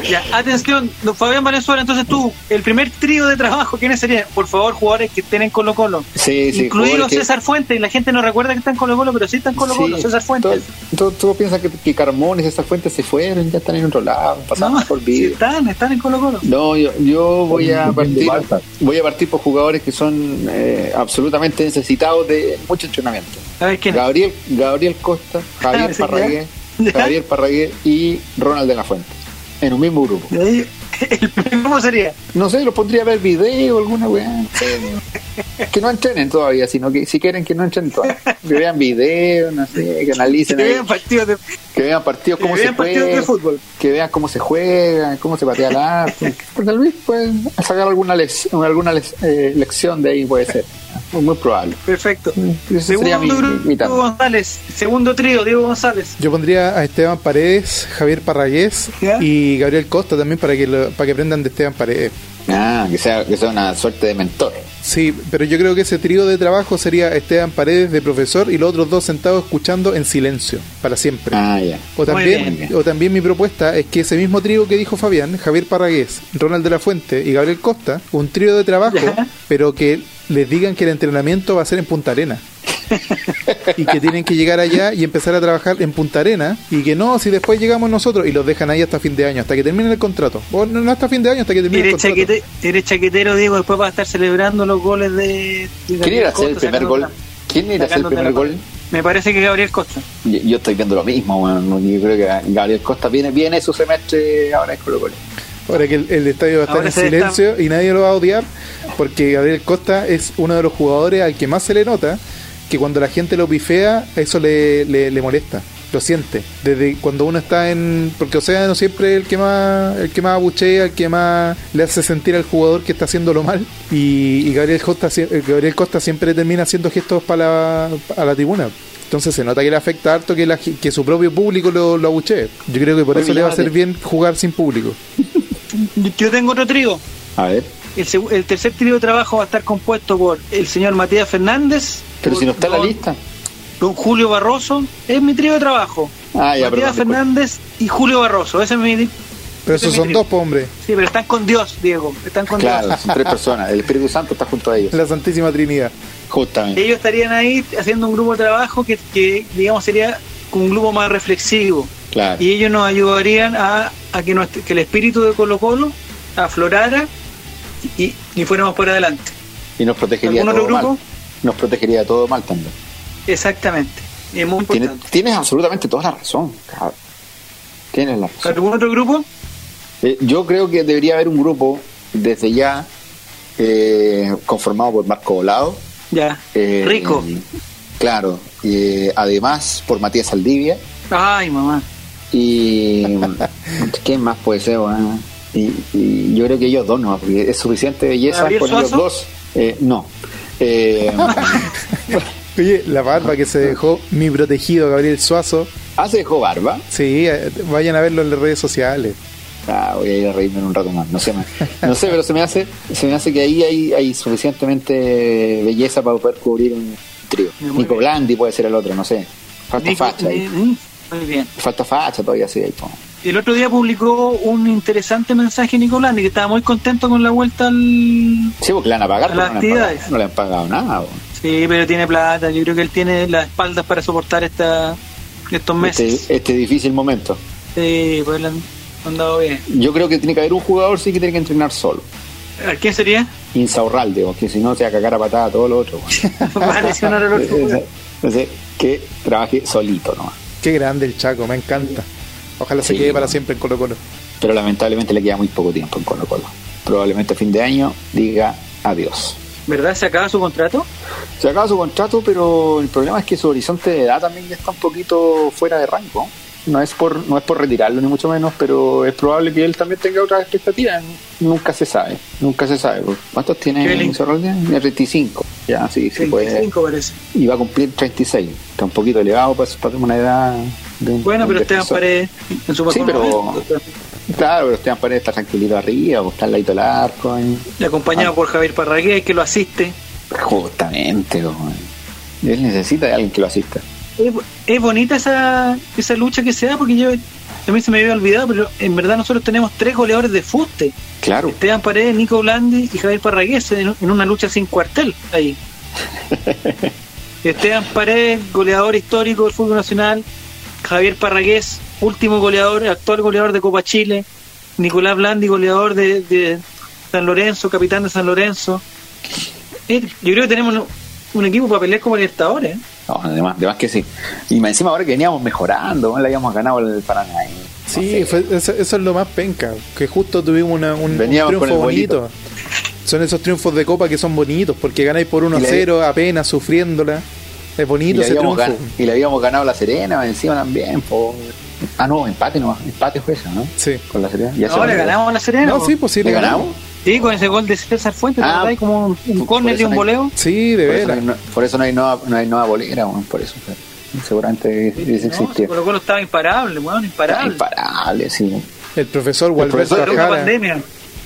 Speaker 1: Ya, atención, don Fabián Valenzuela, entonces tú, el primer trío de trabajo, ¿quiénes serían? Por favor, jugadores que estén en Colo Colo.
Speaker 3: Sí, sí.
Speaker 1: Incluido
Speaker 3: jugadores que-
Speaker 1: César Fuentes, la gente no recuerda que está en Colo Colo, pero sí está en Colo Colo,
Speaker 3: Sí,
Speaker 1: César Fuentes.
Speaker 3: Tú piensas que, que Carmón y César Fuentes se fueron, ya están en otro lado, pasamos
Speaker 1: No,
Speaker 3: por
Speaker 1: sí
Speaker 3: vida.
Speaker 1: están, están en Colo Colo.
Speaker 3: No, yo, yo voy a partir voy a partir por jugadores que son eh, absolutamente necesitados de mucho entrenamiento.
Speaker 1: A ver quién?
Speaker 3: Gabriel, Gabriel Costa, Javier
Speaker 1: Sí, ya.
Speaker 3: Parragué. Javier Parragué y Ronald de la Fuente. En un mismo grupo.
Speaker 1: El ¿Cómo sería?
Speaker 3: No sé, los pondría a ver video, alguna weá. Que no entrenen todavía, sino que si quieren que no entrenen todavía. Que vean video, no sé, que analicen.
Speaker 1: Que
Speaker 3: ahí.
Speaker 1: vean partidos de...
Speaker 3: Que vean partidos,
Speaker 1: Que
Speaker 3: cómo se
Speaker 1: vean partidos
Speaker 3: juega.
Speaker 1: de fútbol.
Speaker 3: Que vean cómo se juega, cómo se patea el arco. Pues tal vez pueden sacar alguna, lec- alguna lec- eh, lección de ahí, puede ser. Muy, muy probable.
Speaker 1: Perfecto.
Speaker 3: Ese sería
Speaker 1: Segundo
Speaker 3: mi,
Speaker 1: grupo,
Speaker 3: mi tema.
Speaker 1: Diego González. Segundo trío, Diego González.
Speaker 4: Yo pondría a Esteban Paredes, Javier Parragués
Speaker 1: ¿Ya?
Speaker 4: y Gabriel Costa también para que lo- para que aprendan de Esteban Paredes.
Speaker 3: Ah, que sea, que sea una suerte de mentor.
Speaker 4: Sí, pero yo creo que ese trío de trabajo sería Esteban Paredes de profesor y los otros dos sentados escuchando en silencio, para siempre.
Speaker 3: Ah, ya.
Speaker 4: O también, o también mi propuesta es que ese mismo trío que dijo Fabián, Javier Parragués, Ronald de la Fuente y Gabriel Costa, un trío de trabajo,
Speaker 1: Ya.
Speaker 4: pero que les digan que el entrenamiento va a ser en Punta Arena. y que tienen que llegar allá y empezar a trabajar en Punta Arena y que no, si después llegamos nosotros y los dejan ahí hasta fin de año, hasta que terminen el contrato. O no, no hasta fin de año, hasta que termine el contrato.
Speaker 1: chaquete- eres chaquetero, Diego, después va a estar celebrando los goles de... de
Speaker 3: ¿Quién a hacer el primer gol?
Speaker 1: la-
Speaker 3: ¿Quién era a hacer el primer gol?
Speaker 1: Me parece que Gabriel Costa.
Speaker 3: Yo, yo estoy viendo lo mismo, weón. Yo creo que Gabriel Costa viene, viene su semestre ahora en Colo Colo.
Speaker 4: Ahora que el, el estadio va a estar
Speaker 1: Ahora
Speaker 4: en silencio y nadie lo va a odiar, porque Gabriel Costa es uno de los jugadores al que más se le nota que cuando la gente lo pifea, eso le, le, le molesta, lo siente. Desde cuando uno está en. Porque Océano siempre es el que más el que más abuchea, el que más le hace sentir al jugador que está haciéndolo mal. Y, y Gabriel, Costa, eh, Gabriel Costa siempre termina haciendo gestos para la, a la tribuna. Entonces se nota que le afecta harto que, la, que su propio público lo, lo abuchee. Yo creo que por
Speaker 3: Oye,
Speaker 4: eso le va a hacer bien jugar sin público.
Speaker 1: Yo tengo otro trío.
Speaker 3: A ver.
Speaker 1: El, tercer trío de trabajo va a estar compuesto por el señor Matías Fernández.
Speaker 3: Pero
Speaker 1: por
Speaker 3: si no está en la
Speaker 1: don-
Speaker 3: lista.
Speaker 1: Don Julio Barroso. Es mi trío de trabajo.
Speaker 3: Ah, ya,
Speaker 1: Matías
Speaker 3: perdón. después.
Speaker 1: Fernández y Julio Barroso. Ese es mi...
Speaker 4: Pero esos son dos, hombre.
Speaker 1: Sí, pero están con Dios, Diego. Están con
Speaker 3: Claro,
Speaker 1: Dios.
Speaker 3: son tres personas. El Espíritu Santo está junto a ellos.
Speaker 4: La Santísima Trinidad.
Speaker 3: Justamente.
Speaker 1: Ellos estarían ahí haciendo un grupo de trabajo que, que digamos, sería un grupo más reflexivo.
Speaker 3: Claro.
Speaker 1: Y ellos nos ayudarían a, a que, nuestro- que el espíritu de Colo Colo aflorara y, y fuéramos por adelante.
Speaker 3: Y nos protegería
Speaker 1: ¿Algún
Speaker 3: todo
Speaker 1: grupo?
Speaker 3: mal. Nos protegería todo mal también.
Speaker 1: Exactamente. Y es muy
Speaker 3: Tienes,
Speaker 1: importante.
Speaker 3: tienes absolutamente toda la razón. cabrón. Tienes la razón.
Speaker 1: ¿Algún otro grupo?
Speaker 3: Eh, yo creo que debería haber un grupo desde ya eh, conformado por Marco Volado.
Speaker 1: Ya.
Speaker 3: eh,
Speaker 1: Rico.
Speaker 3: Claro. eh, además por Matías Saldivia.
Speaker 1: Ay, mamá.
Speaker 3: Y. ¿Quién más puede ser? weón? Y, y yo creo que ellos dos no, porque es suficiente belleza
Speaker 1: ¿Gabriel
Speaker 3: con ellos dos. Eh, no. Eh,
Speaker 4: Oye, la barba que se dejó mi protegido Gabriel Suazo.
Speaker 3: ¿Ah, se dejó barba?
Speaker 4: Sí, eh, vayan a verlo en las redes sociales.
Speaker 3: Ah, voy a ir a reírme en un rato más. No sé, más. no sé pero se me hace se me hace que ahí hay, hay suficientemente belleza para poder cubrir un trío.
Speaker 1: Muy
Speaker 3: Nico
Speaker 1: bien.
Speaker 3: Blandi puede ser el otro, no sé. Falta
Speaker 1: Nico-
Speaker 3: facha ahí.
Speaker 1: Muy bien.
Speaker 3: Falta facha todavía, sí. Ahí, po.
Speaker 1: El otro día publicó un interesante mensaje Nicolás que estaba muy contento con la vuelta al...
Speaker 3: Sí, porque le van a pagar,
Speaker 1: A
Speaker 3: pero
Speaker 1: las
Speaker 3: no, le han pagado,
Speaker 1: actividades.
Speaker 3: no le han pagado nada.
Speaker 1: Sí, pero tiene plata. Yo creo que él tiene las espaldas para soportar esta, estos meses.
Speaker 3: Este, este difícil momento.
Speaker 1: Sí, pues le han, han dado bien.
Speaker 3: Yo creo que tiene que haber un jugador sí que tiene que entrenar solo.
Speaker 1: ¿A quién sería?
Speaker 3: Insaurralde, porque si no se va a cagar a patada a todo lo otro.
Speaker 1: Va a lesionar al otro.
Speaker 3: Entonces, entonces, que trabaje solito nomás.
Speaker 4: Qué grande el Chaco, me encanta. Ojalá se quede para siempre en Colo Colo.
Speaker 3: Pero lamentablemente le queda muy poco tiempo en Colo Colo. Probablemente a fin de año diga adiós.
Speaker 1: ¿Verdad? ¿Se acaba su contrato?
Speaker 3: Se acaba su contrato, pero el problema es que su horizonte de edad también ya está un poquito fuera de rango. No es por no es por retirarlo ni mucho menos, pero es probable que él también tenga otras expectativas. Nunca se sabe, nunca se sabe. ¿Cuántos
Speaker 1: ¿Qué
Speaker 3: tiene? Tiene 35. Ya, sí, sí puede.
Speaker 1: 25 parece.
Speaker 3: Y va a cumplir 36. Está un poquito elevado para, para una edad de un
Speaker 1: Bueno, pero Esteban. Paredes en su
Speaker 3: Sí, pero-. Claro, pero Esteban Paredes está tranquilito arriba, pues, está al ladito del arco. ahí.
Speaker 1: Y acompañado
Speaker 3: Ah.
Speaker 1: por Javier Parragués, que lo asiste.
Speaker 3: Justamente, como- él necesita de alguien que lo asista.
Speaker 1: Es, es bonita esa, esa lucha que se da, porque yo mí se me había olvidado, pero en verdad nosotros tenemos tres goleadores de fuste.
Speaker 3: Claro,
Speaker 1: Esteban Paredes, Nico Blandi y Javier Parragués en, en una lucha sin cuartel ahí. Esteban Paredes, goleador histórico del fútbol nacional. Javier Parragués, último goleador, actual goleador de Copa Chile. Nicolás Blandi, goleador de, de San Lorenzo, capitán de San Lorenzo. Yo creo que tenemos un, equipo para pelear como Libertadores.
Speaker 3: no, además, además que sí. Y más encima ahora que veníamos mejorando, le habíamos ganado el Paraná.
Speaker 4: Sí, fue- eso, eso es lo más penca, que justo tuvimos una- un, triunfo bonito. Son esos triunfos de copa que son bonitos, porque ganáis por 1 a
Speaker 3: Y le-
Speaker 4: 0, apenas sufriéndola. Es
Speaker 3: Y
Speaker 4: bonito
Speaker 3: le,
Speaker 4: ese
Speaker 3: habíamos
Speaker 4: triunfo.
Speaker 3: gan- y le habíamos ganado la Serena encima también. po. Ah, no, empate no. Empate fue eso, ¿no?
Speaker 4: Sí.
Speaker 3: Con la Serena. Ya se
Speaker 1: No, le ganamos a la Serena.
Speaker 4: No,
Speaker 1: po.
Speaker 4: sí, pues sí,
Speaker 3: ¿Le ganamos?
Speaker 1: Sí, con ese gol de César Fuentes,
Speaker 3: Ah,
Speaker 1: ¿verdad? Como un, un córner y un
Speaker 3: no hay-
Speaker 1: voleo.
Speaker 4: Sí, de
Speaker 3: Por eso, no
Speaker 4: veras.
Speaker 3: hay, no- por eso no hay nueva, no hay nueva bolera, weón, por eso. pero seguramente hubiese
Speaker 1: No,
Speaker 3: existido.
Speaker 1: Colo Colo estaba imparable, weón,
Speaker 3: Está
Speaker 1: imparable.
Speaker 3: imparable, sí.
Speaker 4: El profesor Gualberto
Speaker 1: pandemia.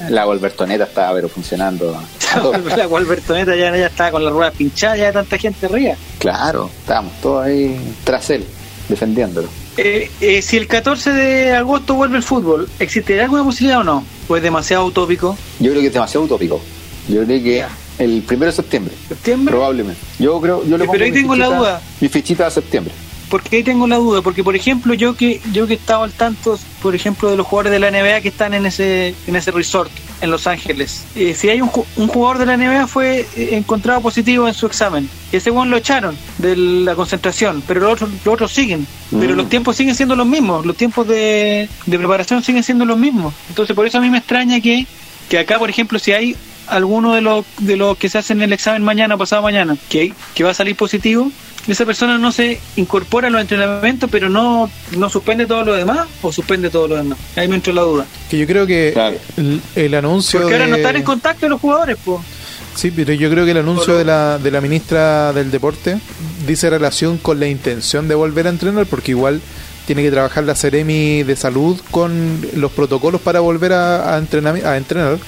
Speaker 3: La Wolvertoneta estaba pero funcionando.
Speaker 1: la cual Bertoneta ya, ya estaba con la rueda pinchada, ya tanta gente arriba.
Speaker 3: claro, estábamos todos ahí tras él, defendiéndolo.
Speaker 1: Eh, eh, si el 14 de agosto vuelve el fútbol, ¿existirá alguna posibilidad o no? ¿O es demasiado utópico?
Speaker 3: Yo creo que es demasiado utópico. Yo creo que el primero de septiembre,
Speaker 1: ¿Septiembre?
Speaker 3: probablemente. Yo creo, yo le
Speaker 1: Eh,
Speaker 3: pongo
Speaker 1: pero ahí tengo la duda.
Speaker 3: Mi fichita de septiembre.
Speaker 1: Porque ahí tengo la duda, porque por ejemplo yo que yo que he estado al tanto, por ejemplo, de los jugadores de la NBA que están en ese en ese resort en Los Ángeles, eh, si hay un, un jugador de la NBA fue eh, encontrado positivo en su examen, ese buen lo echaron de la concentración, pero los otros, los otros siguen, pero
Speaker 3: Mm.
Speaker 1: los tiempos siguen siendo los mismos, los tiempos de, de preparación siguen siendo los mismos, entonces por eso a mí me extraña que, que acá, por ejemplo, si hay alguno de los de los que se hacen el examen mañana o pasado mañana que, que va a salir positivo, esa persona no se incorpora a los entrenamientos, pero no, no suspende todo lo demás o suspende todo lo demás. Ahí me entró la duda.
Speaker 4: Que yo creo que
Speaker 3: Claro.
Speaker 4: el, el anuncio.
Speaker 1: Porque ahora
Speaker 4: de-
Speaker 1: no están en contacto los jugadores, pues.
Speaker 4: Sí, pero yo creo que el anuncio de la, de la ministra del Deporte dice relación con la intención de volver a entrenar, porque igual tiene que trabajar la Ceremi de Salud con los protocolos para volver a, a, entrenami- a entrenar.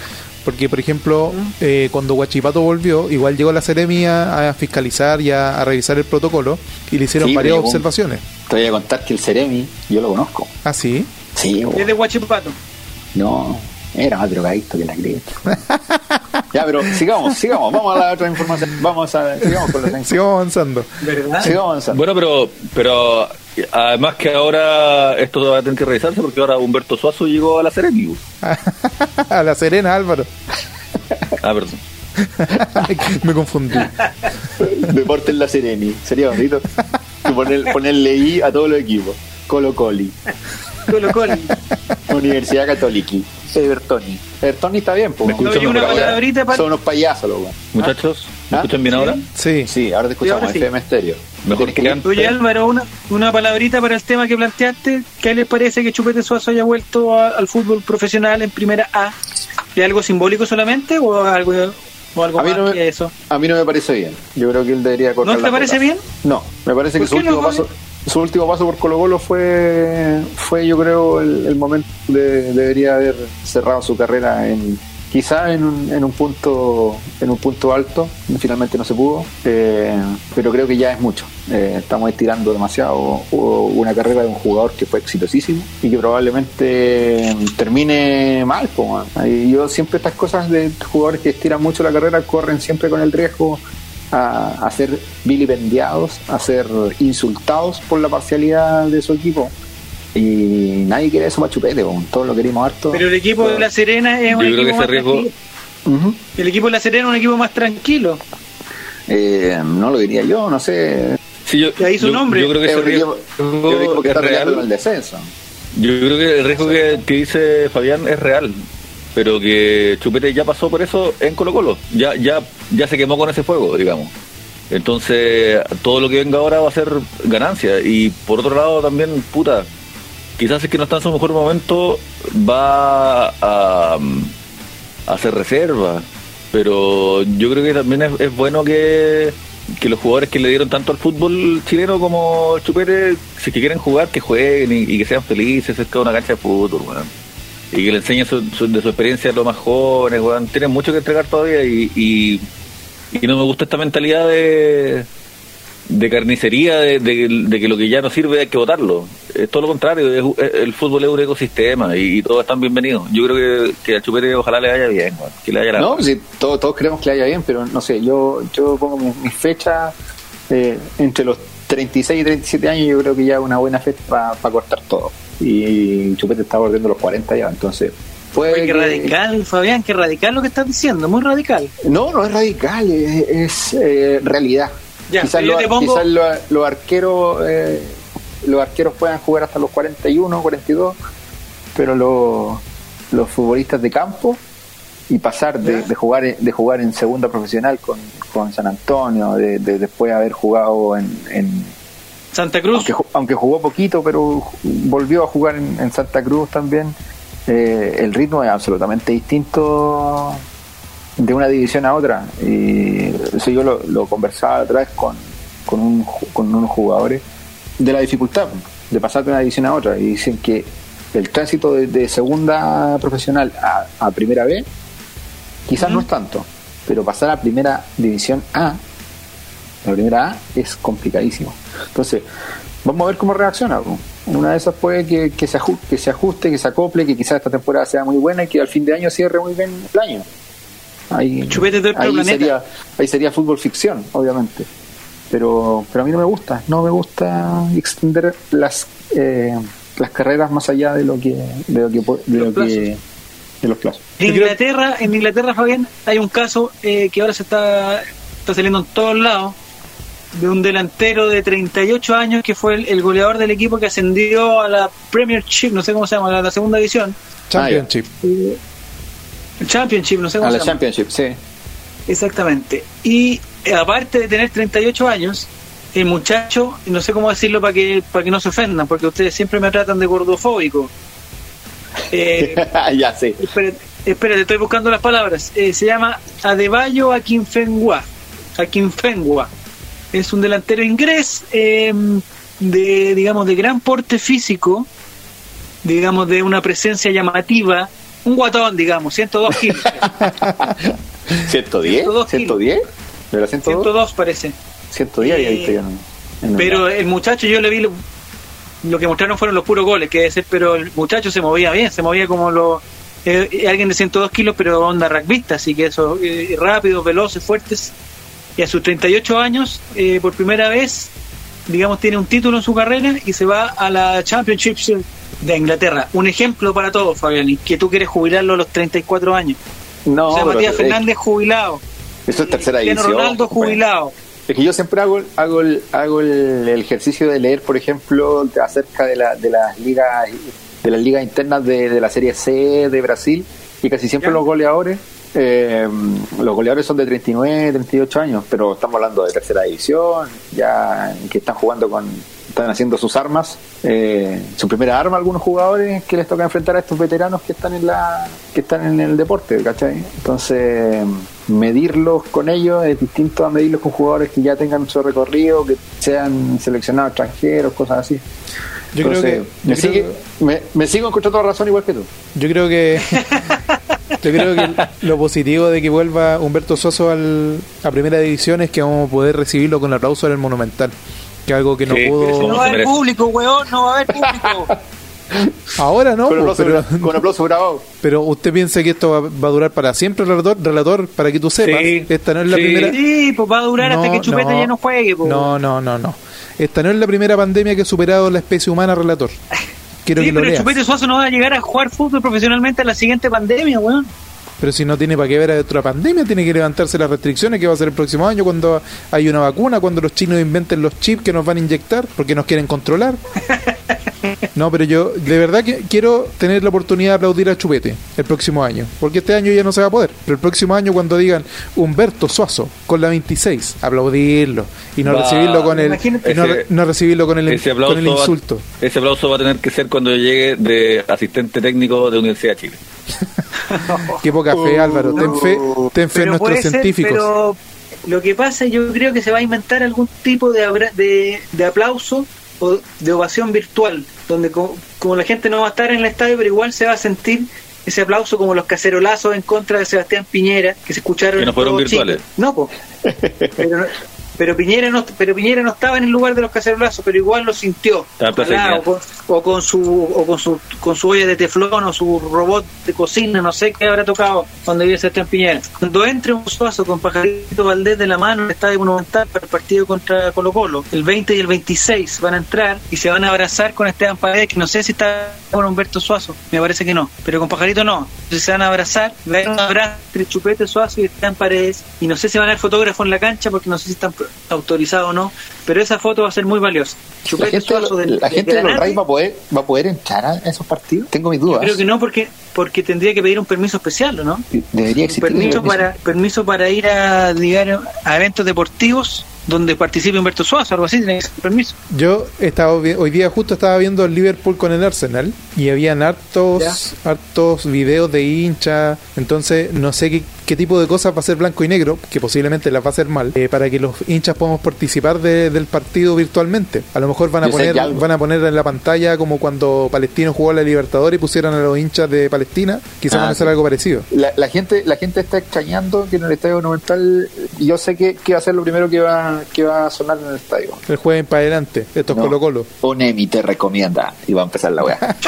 Speaker 4: Porque, por ejemplo, eh, cuando Guachipato volvió, igual llegó la Ceremi a, fiscalizar y a, a revisar el protocolo y le hicieron
Speaker 3: Sí,
Speaker 4: varias observaciones.
Speaker 3: Te voy a contar que el Ceremi, yo lo conozco.
Speaker 4: Ah, sí.
Speaker 3: Sí,
Speaker 1: Es de Guachipato.
Speaker 3: no, era más drogadicto que la cresta. ya, pero sigamos, sigamos, vamos a la otra información. Vamos a, sigamos con los
Speaker 4: Sigamos avanzando.
Speaker 1: ¿Verdad?
Speaker 3: Sigamos avanzando.
Speaker 2: Bueno, pero, pero además que ahora esto va a tener que revisarse porque ahora Humberto Suazo llegó a la Seremi.
Speaker 4: a la Serena, Álvaro.
Speaker 2: Ah, perdón.
Speaker 4: Me confundí.
Speaker 3: Deporte en la Sereni. Sería bonito poner, ponerle I a todos los equipos. Colo Coli,
Speaker 1: Colo Colo.
Speaker 3: Universidad Católica, Evertoni. Evertoni está bien, pues.
Speaker 2: ¿Me escuchan
Speaker 1: Oye, una palabrita para...
Speaker 3: Son unos payasos, los.
Speaker 2: Muchachos, ¿me
Speaker 3: ¿Ah?
Speaker 2: escuchan bien
Speaker 1: ¿Sí?
Speaker 2: ahora?
Speaker 4: Sí.
Speaker 3: Sí, ahora te escuchamos,
Speaker 1: ahora sí.
Speaker 3: FM Stereo.
Speaker 2: Mejor que antes.
Speaker 1: Oye Álvaro, una, una palabrita para el tema que planteaste. ¿Qué les parece que Chupete Suazo haya vuelto a- al fútbol profesional en primera A? ¿Es algo simbólico solamente o algo, o algo
Speaker 3: A mí
Speaker 1: más
Speaker 3: no me-
Speaker 1: que eso?
Speaker 3: A mí no me parece bien. Yo creo que él debería cortar
Speaker 1: ¿No te parece
Speaker 3: botas.
Speaker 1: bien?
Speaker 3: No, me parece que
Speaker 1: ¿Por
Speaker 3: su último,
Speaker 1: no,
Speaker 3: paso, su último paso por Colo Colo fue, fue yo creo, el, el momento de debería haber cerrado su carrera en quizá en un, en un punto en un punto alto finalmente no se pudo eh, pero creo que ya es mucho Eh, estamos estirando demasiado una carrera de un jugador que fue exitosísimo y que probablemente termine mal po, yo siempre estas cosas de jugadores que estiran mucho la carrera corren siempre con el riesgo a, a ser vilipendiados, a ser insultados por la parcialidad de su equipo. Y nadie quiere eso para Chupete, po. todos lo queremos harto.
Speaker 1: Pero el equipo de La Serena es
Speaker 2: Yo
Speaker 1: un
Speaker 2: creo
Speaker 1: equipo
Speaker 2: que
Speaker 1: más
Speaker 2: riesgo-
Speaker 1: tranquilo. El equipo de La Serena es un equipo más tranquilo.
Speaker 3: Eh, no lo diría yo, no sé.
Speaker 2: Sí, yo,
Speaker 1: ahí su
Speaker 2: yo-
Speaker 1: nombre.
Speaker 2: yo creo que
Speaker 3: Es equipo,
Speaker 2: riesgo
Speaker 3: que
Speaker 2: es real.
Speaker 3: el descenso.
Speaker 2: Yo creo que el riesgo que, que dice Fabián es real, pero que Chupete ya pasó por eso en Colo Colo, ya, ya, ya se quemó con ese fuego, digamos. Entonces, todo lo que venga ahora va a ser ganancia. Y por otro lado también, puta, quizás es que no está en su mejor momento, va a, a hacer reserva. Pero yo creo que también es, bueno que, que los jugadores que le dieron tanto al fútbol chileno como Chupete, si es que quieren jugar, que jueguen y, que sean felices, es toda una cancha de fútbol, weón. Y que le enseñen su- de su experiencia a los más jóvenes, weón. Tienen mucho que entregar todavía y no me gusta esta mentalidad de, de carnicería, de, de- de que lo que ya no sirve hay que votarlo. Es todo lo contrario, es- el fútbol es un ecosistema y, y todos están bienvenidos. Yo creo que, que al Chupete ojalá le vaya bien, que le vaya la...
Speaker 3: No, sí, todos, todos queremos que le vaya bien, pero no sé, yo, yo pongo mis mis fechas eh, entre los 36 y 37 años, yo creo que ya es una buena fecha para cortar todo. Y Chupete está bordeando los 40 ya, entonces. Puede
Speaker 1: qué
Speaker 3: que-
Speaker 1: radical, Fabián, qué radical lo que estás diciendo, muy radical.
Speaker 3: No, no es radical, es, es, eh, realidad.
Speaker 1: Ya,
Speaker 3: quizás
Speaker 1: yo
Speaker 3: los,
Speaker 1: te pongo-
Speaker 3: quizás los, los arqueros eh, los arqueros puedan jugar hasta los 41, 42, pero los, los futbolistas de campo y pasar de, de jugar de jugar en segunda profesional con, con San Antonio, de, de después haber jugado en, en
Speaker 1: Santa Cruz.
Speaker 3: aunque, ju- aunque jugó poquito, pero volvió a jugar en, en Santa Cruz también. eh, el ritmo es absolutamente distinto de una división a otra. Y eso yo lo, lo conversaba otra vez con, con, un, con unos jugadores de la dificultad de pasar de una división a otra. Y dicen que el tránsito de, de segunda profesional a, a primera B quizás no es tanto, pero pasar a primera división A la primera A es complicadísimo. Entonces, vamos a ver cómo reacciona. una de esas puede que, que se ajuste, que se ajuste, que se acople, que quizás esta temporada sea muy buena y que al fin de año cierre muy bien el año. Ahí,
Speaker 1: Chupete
Speaker 3: ahí
Speaker 1: planeta.
Speaker 3: sería, ahí sería fútbol ficción, obviamente. Pero, pero a mí no me gusta, no me gusta extender las eh, las carreras más allá de lo que de lo que de,
Speaker 1: Los
Speaker 3: lo que de los plazos.
Speaker 1: En Inglaterra, en Inglaterra, Fabián, hay un caso eh, que ahora se está, está saliendo en todos lados de un delantero de 38 años que fue el, el goleador del equipo que ascendió a la Premiership, no sé cómo se llama, a la segunda división,
Speaker 4: Championship.
Speaker 1: El Championship, no sé cómo
Speaker 3: A
Speaker 1: se
Speaker 3: la
Speaker 1: llama.
Speaker 3: Championship, sí.
Speaker 1: Exactamente. Y eh, aparte de tener 38 años, el muchacho, no sé cómo decirlo para que para que no se ofendan, porque ustedes siempre me tratan de gordofóbico. Eh,
Speaker 3: ya sé.
Speaker 1: Espérate, espérate, estoy buscando las palabras. Eh, se llama Adebayo Akinfenwa. Akinfenwa. Es un delantero inglés eh, de, digamos, de gran porte físico, digamos, de una presencia llamativa. Un guatón, digamos, 102 kilos.
Speaker 3: 110,
Speaker 1: 102
Speaker 3: 110, de la 102,
Speaker 1: 102 parece.
Speaker 3: 110 había visto yo
Speaker 1: Pero el muchacho, yo le vi, lo, lo que mostraron fueron los puros goles, que ser, pero el muchacho se movía bien, se movía como lo eh, alguien de 102 kilos, pero onda rugbyista, así que eso, eh, rápidos, veloces, fuertes. Y a sus 38 años, eh, por primera vez, digamos, tiene un título en su carrera y se va a la Championship de Inglaterra. Un ejemplo para todos, Fabián, y que tú quieres jubilarlo a los 34 años.
Speaker 3: No,
Speaker 1: o sea, Matías Fernández jubilado.
Speaker 3: Eso es tercera
Speaker 1: Cristiano
Speaker 3: división.
Speaker 1: Ronaldo
Speaker 3: pues.
Speaker 1: jubilado.
Speaker 3: Es que yo siempre hago, hago, el, hago el, el ejercicio de leer, por ejemplo, acerca de, la, de las ligas de las ligas internas de, de la Serie C de Brasil y casi siempre
Speaker 1: Ya.
Speaker 3: los goleadores eh, los goleadores son de 39, 38 años, pero estamos hablando de tercera división, ya que están jugando con están haciendo sus armas, eh, su primera arma algunos jugadores que les toca enfrentar a estos veteranos que están en la que están en el deporte, ¿cachai? Entonces, medirlos con ellos es distinto a medirlos con jugadores que ya tengan su recorrido, que sean seleccionados extranjeros, cosas así.
Speaker 4: Yo creo
Speaker 3: Entonces,
Speaker 4: que-
Speaker 3: me,
Speaker 4: creo
Speaker 3: sigue- me, me sigo encontrando razón igual que tú.
Speaker 4: Yo creo que yo creo que lo positivo de que vuelva Humberto Soso al, a primera división es que vamos a poder recibirlo con aplauso en el Monumental, que algo que no
Speaker 2: Sí,
Speaker 1: No
Speaker 4: pudo
Speaker 1: va a haber público, weón, no va a haber público.
Speaker 4: ahora no,
Speaker 3: con, aplauso,
Speaker 4: pero,
Speaker 3: con aplauso bravo.
Speaker 4: pero usted piensa que esto va, va a durar para siempre, relator, relator, para que tú sepas,
Speaker 2: Sí,
Speaker 4: esta no es la
Speaker 2: sí.
Speaker 4: primera
Speaker 1: Sí, pues va a durar hasta
Speaker 4: No,
Speaker 1: que Chupete
Speaker 4: no.
Speaker 1: ya no juegue. pues.
Speaker 4: No, no, no, no. Esta no es la primera pandemia que ha superado la especie humana, relator. Quiero
Speaker 1: sí,
Speaker 4: que lo
Speaker 1: pero
Speaker 4: leas.
Speaker 1: Chupete Suazo no va a llegar a jugar fútbol profesionalmente a la siguiente pandemia, weón.
Speaker 4: Pero si no tiene para qué ver a otra pandemia, tiene que levantarse las restricciones que va a ser el próximo año cuando hay una vacuna, cuando los chinos inventen los chips que nos van a inyectar porque nos quieren controlar. No, pero yo de verdad que quiero tener la oportunidad de aplaudir a Chupete el próximo año, porque este año ya no se va a poder. Pero el próximo año cuando digan Humberto Suazo con la 26, aplaudirlo y no
Speaker 2: Va.
Speaker 4: recibirlo con el y no,
Speaker 2: Ese-
Speaker 4: no recibirlo con el,
Speaker 2: Ese
Speaker 4: con el insulto.
Speaker 2: Va, ese aplauso va a tener que ser cuando yo llegue de asistente técnico de Universidad de Chile.
Speaker 4: Qué poca fe, Álvaro. Ten fe, ten fe en nuestros
Speaker 1: ser,
Speaker 4: científicos.
Speaker 1: pero lo que pasa, yo creo que se va a inventar algún tipo de, abra- de, de aplauso o de ovación virtual, donde co- como, la gente no va a estar en el estadio, pero igual se va a sentir ese aplauso como los cacerolazos en contra de Sebastián Piñera, que se escucharon
Speaker 2: Que no
Speaker 1: en
Speaker 2: fueron virtuales.
Speaker 1: Chile. No, po. pero, no- pero Piñera no pero Piñera no estaba en el lugar de los cacerolazos, pero igual lo sintió. Ojalá, o, con, o con su o con su con su olla de teflón o su robot de cocina, no sé qué habrá tocado cuando vive Sebastián Piñera. Cuando entre un suazo con Pajarito Valdés de la mano en el Estadio Monumental para el partido contra Colo Colo, el 20 y el 26 van a entrar y se van a abrazar con Esteban Paredes, que no sé si está con Humberto Suazo, me parece que no, pero con Pajarito no. Entonces se van a abrazar, va a haber un abrazo entre Chupete Suazo y Esteban Paredes, y no sé si van a haber fotógrafos en la cancha porque no sé si están autorizado o no, pero esa foto va a ser muy valiosa.
Speaker 3: La gente, de
Speaker 1: Suazo
Speaker 3: los-
Speaker 1: del-
Speaker 3: la
Speaker 1: del
Speaker 3: gente de los
Speaker 1: Granate,
Speaker 3: Rays va a poder va a poder entrar a esos partidos. Tengo mis dudas.
Speaker 1: Creo que no, porque porque tendría que pedir un permiso especial, ¿o ¿no?
Speaker 3: Debería existir.
Speaker 1: permiso
Speaker 3: permiso.
Speaker 1: para permiso para ir a, digamos, a eventos deportivos donde participe Humberto Suazo, algo así, tiene que ser permiso.
Speaker 4: Yo estaba hoy día justo estaba viendo el Liverpool con el Arsenal y habían hartos hartos videos de hinchas, entonces no sé qué, qué tipo de cosas va a ser blanco y negro, que posiblemente las va a hacer mal, eh, para que los hinchas podamos participar de- del partido virtualmente. A lo mejor van a
Speaker 3: Yo
Speaker 4: poner van a poner en la pantalla como cuando Palestino jugó a la Libertadores y pusieran a los hinchas de Palestina, quizás
Speaker 3: Ah,
Speaker 4: van a hacer
Speaker 3: sí.
Speaker 4: algo parecido.
Speaker 3: La, la gente la gente está extrañando que en el Estadio Monumental yo sé que, que va a ser lo primero que va que va a sonar en el estadio.
Speaker 4: El jueves para adelante, estos
Speaker 3: No.
Speaker 4: Colo Colo.
Speaker 3: Onemi te recomienda y va a empezar la weá.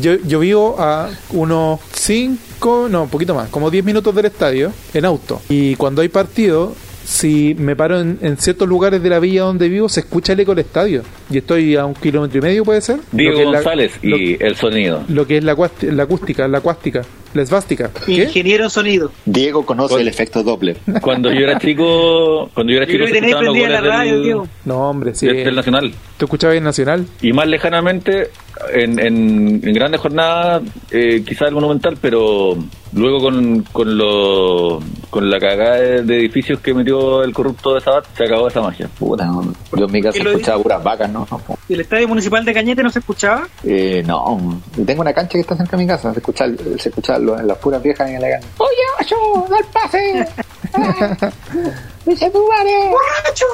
Speaker 4: Yo, yo vivo a unos 5, no, un poquito más, como 10 minutos del estadio en auto. Y cuando hay partido, si me paro en, en ciertos lugares de la villa donde vivo, se escucha el eco del estadio. Y estoy a un kilómetro y medio, puede ser.
Speaker 2: Diego
Speaker 4: Lo que es la-
Speaker 2: González
Speaker 4: lo-
Speaker 2: y el sonido.
Speaker 4: Lo, que es la, acústica, la acuástica, la esvástica. ¿Qué?
Speaker 1: Ingeniero en sonido.
Speaker 3: Diego conoce
Speaker 2: Con-
Speaker 3: el efecto Doppler.
Speaker 2: Cuando yo era chico, cuando yo era
Speaker 1: Yo
Speaker 2: chico
Speaker 1: que
Speaker 2: se escuchaban los
Speaker 1: la
Speaker 2: goles
Speaker 1: radio,
Speaker 2: del,
Speaker 1: Diego.
Speaker 4: No, hombre, sí.
Speaker 2: del- del Nacional.
Speaker 4: ¿Tú escuchabas bien Nacional?
Speaker 2: Y más lejanamente, en, en, en grandes jornadas, eh, quizás el Monumental, pero luego con, con, lo, con la cagada de, de edificios que metió el corrupto de Sabat, se acabó esa magia.
Speaker 3: Puta, no. Yo en mi casa
Speaker 1: ¿Qué lo
Speaker 3: escuchaba puras vacas, ¿no? No,
Speaker 1: ¿Y el estadio municipal de Cañete no se escuchaba?
Speaker 3: Eh, no. Tengo una cancha que está cerca de mi casa. Se escucha, se escucha lo- las puras viejas en la gana. ¡Oye, macho! ¡Da el pase! ¡Dice tu madre!
Speaker 1: ¡Borracho!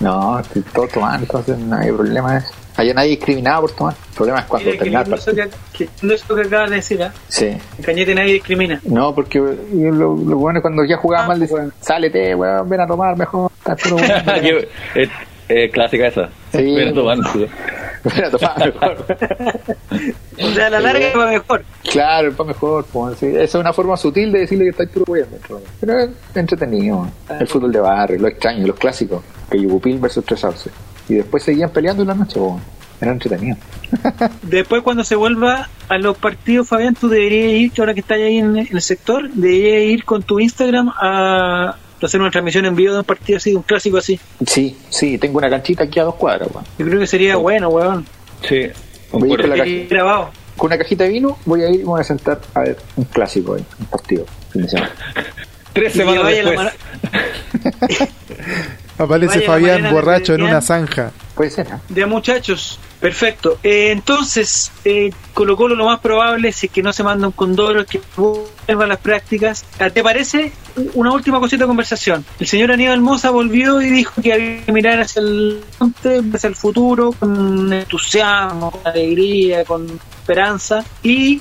Speaker 3: No, estoy todo tomando, entonces no hay problema. eso. Allá nadie discriminaba por tomar. El problema es cuando
Speaker 1: Mira, que
Speaker 3: termina el
Speaker 1: lindo eso que, lindo eso que acabas de decir, ¿ah?
Speaker 3: Sí.
Speaker 1: En Cañete nadie discrimina.
Speaker 3: No, porque lo, lo bueno es cuando ya jugaba mal, decían, sálete, weón, ven a tomar mejor. Estás puro weón, ven
Speaker 2: Que- es, es clásica esa.
Speaker 3: Sí.
Speaker 2: Ven a tomar, sí.
Speaker 3: a- ven a tomar mejor.
Speaker 1: O sea, a la larga va mejor.
Speaker 3: Claro, para mejor. pues, sí. Esa es una forma sutil de decirle que estáis puro weón. Pero es entretenido. El fútbol de barrio, lo extraño, los clásicos. Que Yugupil versus Tres Arce. Y después seguían peleando en la noche, weón. Era entretenido.
Speaker 1: Después, cuando se vuelva a los partidos, Fabián, tú deberías ir, ahora que estás ahí en, el sector, deberías ir con tu Instagram a hacer una transmisión en vivo de un partido así, de un clásico así.
Speaker 3: Sí, sí, tengo una canchita aquí a dos cuadras, weón.
Speaker 1: Yo creo que sería bueno, weón.
Speaker 2: Sí,
Speaker 3: Voy a ir la
Speaker 1: grabado.
Speaker 3: Con una cajita de vino voy a ir y voy a sentar a ver un clásico ahí, un partido. fin de semana.
Speaker 2: Tres semanas después.
Speaker 4: Aparece
Speaker 1: Vaya
Speaker 4: Fabián borracho en una zanja.
Speaker 3: Puede ser, ¿eh?
Speaker 1: De muchachos, perfecto. Eh, entonces, eh, Colo Colo lo más probable, si es que no se manda un condoro, es que vuelva a las prácticas. Ah, ¿Te parece? Una última cosita de conversación. El señor Aníbal Moza volvió y dijo que había que mirar hacia el, hacia el futuro con entusiasmo, con alegría, con esperanza y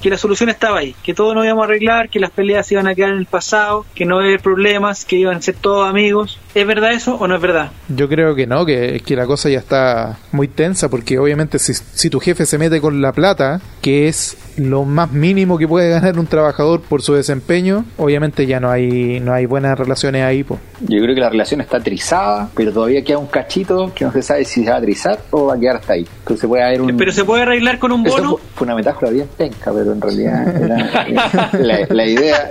Speaker 1: que la solución estaba ahí, que todo nos íbamos a arreglar, que las peleas iban a quedar en el pasado, que no iba a haber problemas, que iban a ser todos amigos. ¿Es verdad eso o no es verdad?
Speaker 4: Yo creo que no, que, que la cosa ya está muy tensa, porque obviamente si, si tu jefe se mete con la plata, que es lo más mínimo que puede ganar un trabajador por su desempeño, obviamente ya no hay no hay buenas relaciones ahí. Po.
Speaker 3: Yo creo que la relación está trizada, pero todavía queda un cachito que no se sabe si se va a trizar o va a quedar hasta ahí. Entonces puede haber un...
Speaker 1: Pero se puede arreglar con un bono.
Speaker 3: fue, fue una metáfora bien penca, pero en realidad era- la, la idea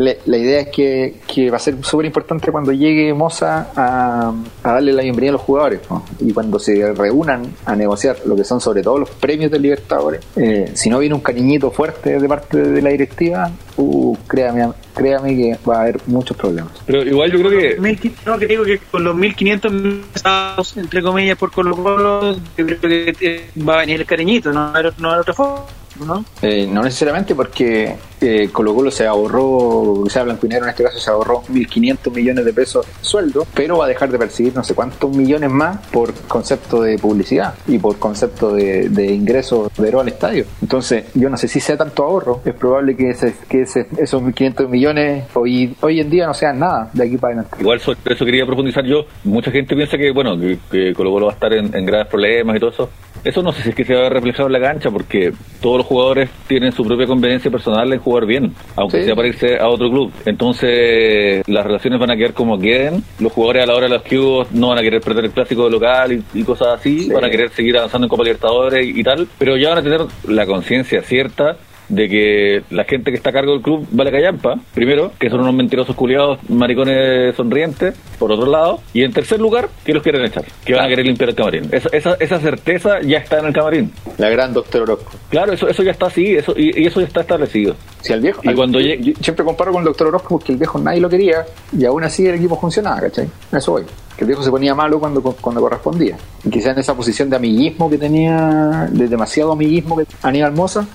Speaker 3: la, la idea es que, que va a ser súper importante cuando llegue Moza a, a darle la bienvenida a los jugadores ¿no? y cuando se reúnan a negociar lo que son sobre todo los premios del Libertadores eh, si no viene un cariñito fuerte de parte de la directiva uh, créame, créame que va a haber muchos problemas
Speaker 2: Pero igual yo creo que
Speaker 1: Mil no, que digo que con los 1500 millones, entre comillas, por Colo Colo, yo creo que eh, va a venir el cariñito, no no haber otra forma, ¿no?
Speaker 3: Eh, no necesariamente porque eh, Colo Colo se ahorró, o sea, Blanco y en este caso se ahorró 1.500 millones de pesos de sueldo, pero va a dejar de percibir no sé cuántos millones más por concepto de publicidad y por concepto de, ingresos de al estadio. Entonces, yo no sé si sea tanto ahorro, es probable que, ese, que ese- esos 1.500 millones hoy, hoy en día no sean nada de aquí para adelante.
Speaker 2: Igual eso quería profundizar yo. Mucha gente piensa que, bueno, que, Colo Colo va a estar en, en graves problemas y todo eso. Eso no sé si es que se va a ver reflejado en la cancha, porque todos los jugadores tienen su propia conveniencia personal en jugar bien, aunque
Speaker 3: Sí.
Speaker 2: sea para irse a otro club. Entonces, las relaciones van a quedar como queden. Los jugadores a la hora de los cubos no van a querer perder el clásico local y, y cosas así.
Speaker 3: Sí.
Speaker 2: Van a querer seguir avanzando en Copa Libertadores y, y tal. Pero ya van a tener la conciencia cierta de que la gente que está a cargo del club vale callampa, primero, que son unos mentirosos culiados, maricones sonrientes, por otro lado, y en tercer lugar, que los quieren echar, que van a querer limpiar el camarín. Esa, esa, esa certeza ya está en el camarín.
Speaker 3: La gran doctor Orozco.
Speaker 2: Claro, eso, eso ya está así, eso, y, y eso ya está establecido.
Speaker 3: Si al viejo,
Speaker 2: Y
Speaker 3: al-
Speaker 2: cuando
Speaker 3: yo-
Speaker 2: llegue-
Speaker 3: yo siempre comparo con el doctor Orozco porque el viejo nadie lo quería y aún así el equipo funcionaba, ¿cachai? Eso voy. Que el viejo se ponía malo cuando, cuando correspondía. Y quizás en esa posición de amiguismo que tenía, de demasiado amiguismo que Aníbal Moza,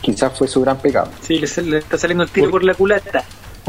Speaker 3: quizás fue su gran pecado.
Speaker 1: Sí, le, le está saliendo el tiro por la culata.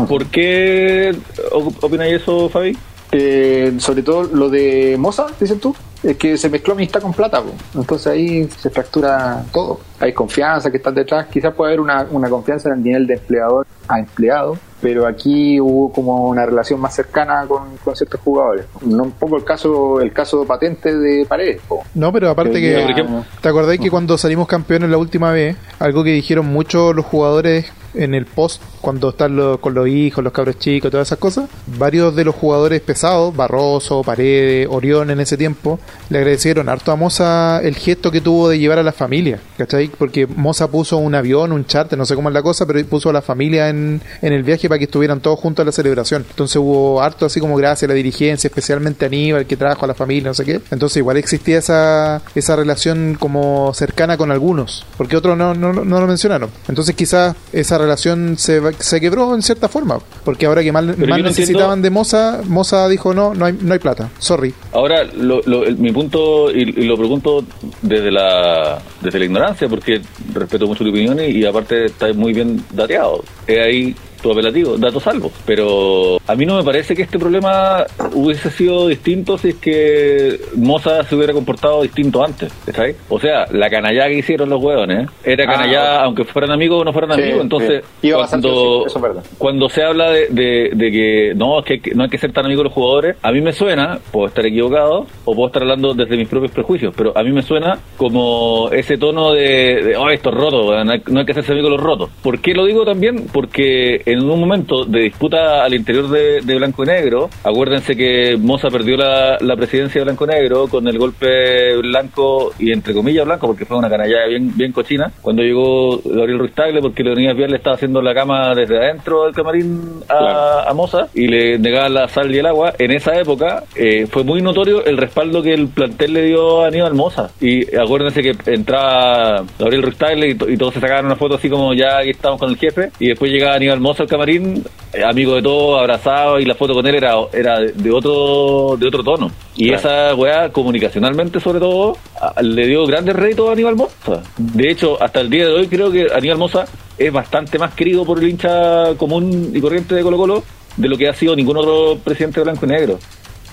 Speaker 2: ¿Por qué op- opináis eso, Fabi?
Speaker 3: Eh, sobre todo lo de Moza, dices tú, es que se mezcló amistad con plata, po. entonces ahí se fractura todo. Hay confianza que está detrás, quizás puede haber una, una confianza en el nivel de empleador a empleado, pero aquí hubo como una relación más cercana con, con ciertos jugadores. No un poco el caso el caso patente de Paredes. po.
Speaker 4: No, pero aparte
Speaker 3: Que ya-
Speaker 4: ¿te acordáis que cuando salimos campeones la última vez, algo que dijeron muchos los jugadores en el post, cuando están los- con los hijos, los cabros chicos, todas esas cosas, varios de los jugadores pesados, Barroso, Paredes, Orión en ese tiempo, le agradecieron harto a Moza el gesto que tuvo de llevar a la familia, ¿cachai? Porque Moza puso un avión, un charter, no sé cómo es la cosa, pero puso a la familia en, en el viaje para que estuvieran todos juntos a la celebración. Entonces hubo harto así como gracias a la dirigencia, especialmente a Aníbal que trajo a la familia, no sé qué. Entonces igual existía esa, esa relación como cercana con algunos, porque otros no, no, no lo mencionaron. Entonces quizás esa relación se, se quebró en cierta forma, porque ahora que más, más
Speaker 2: no
Speaker 4: necesitaban de Moza, Moza dijo no, no hay, no hay plata, sorry.
Speaker 2: Ahora, lo, lo- el- mi punto, y, y lo pregunto desde la desde la ignorancia, porque respeto mucho tu opinión y, y aparte está muy bien dateado. Es ahí tu apelativo, dato salvo. Pero a mí no me parece que este problema hubiese sido distinto si es que Moza se hubiera comportado distinto antes, ¿sabes? O sea, la canallada que hicieron los hueones era
Speaker 3: Ah,
Speaker 2: canallada aunque fueran amigos o no fueran
Speaker 3: Sí,
Speaker 2: amigos. Entonces,
Speaker 3: sí.
Speaker 2: Cuando,
Speaker 3: sí,
Speaker 2: cuando se habla de, de- de que no, es que hay que- no hay que ser tan amigos los jugadores, a mí me suena, puedo estar equivocado o puedo estar hablando desde mis propios prejuicios, pero a mí me suena como ese tono de, de, oh, esto es roto, no hay, no hay que hacerse amigos de los rotos. ¿Por qué lo digo también? Porque en un momento de disputa al interior de, de Blanco y Negro, acuérdense que Moza perdió la, la presidencia de Blanco y Negro con el golpe blanco y entre comillas blanco, porque fue una canallada bien, bien cochina, cuando llegó Gabriel Ruiz Tagle, porque Leonidas Vial le estaba haciendo la cama desde adentro del camarín a,
Speaker 3: Claro.
Speaker 2: a Moza y le negaban la sal y el agua. En esa época eh, fue muy notorio el respaldo que el plantel le dio a Aníbal Moza. Y acuérdense que entraba Gabriel Ruiz Tagle y todos se sacaban una foto así como ya aquí estamos con el jefe. Y después llegaba Aníbal Moza al camarín, eh, amigo de todos, abrazado, y la foto con él era, era de- otro de otro tono. Y
Speaker 3: Claro.
Speaker 2: esa weá, comunicacionalmente sobre todo, le dio grandes réditos a Aníbal Moza. De hecho, hasta el día de hoy creo que Aníbal Moza es bastante más querido por el hincha común y corriente de Colo Colo de lo que ha sido ningún otro presidente blanco y negro.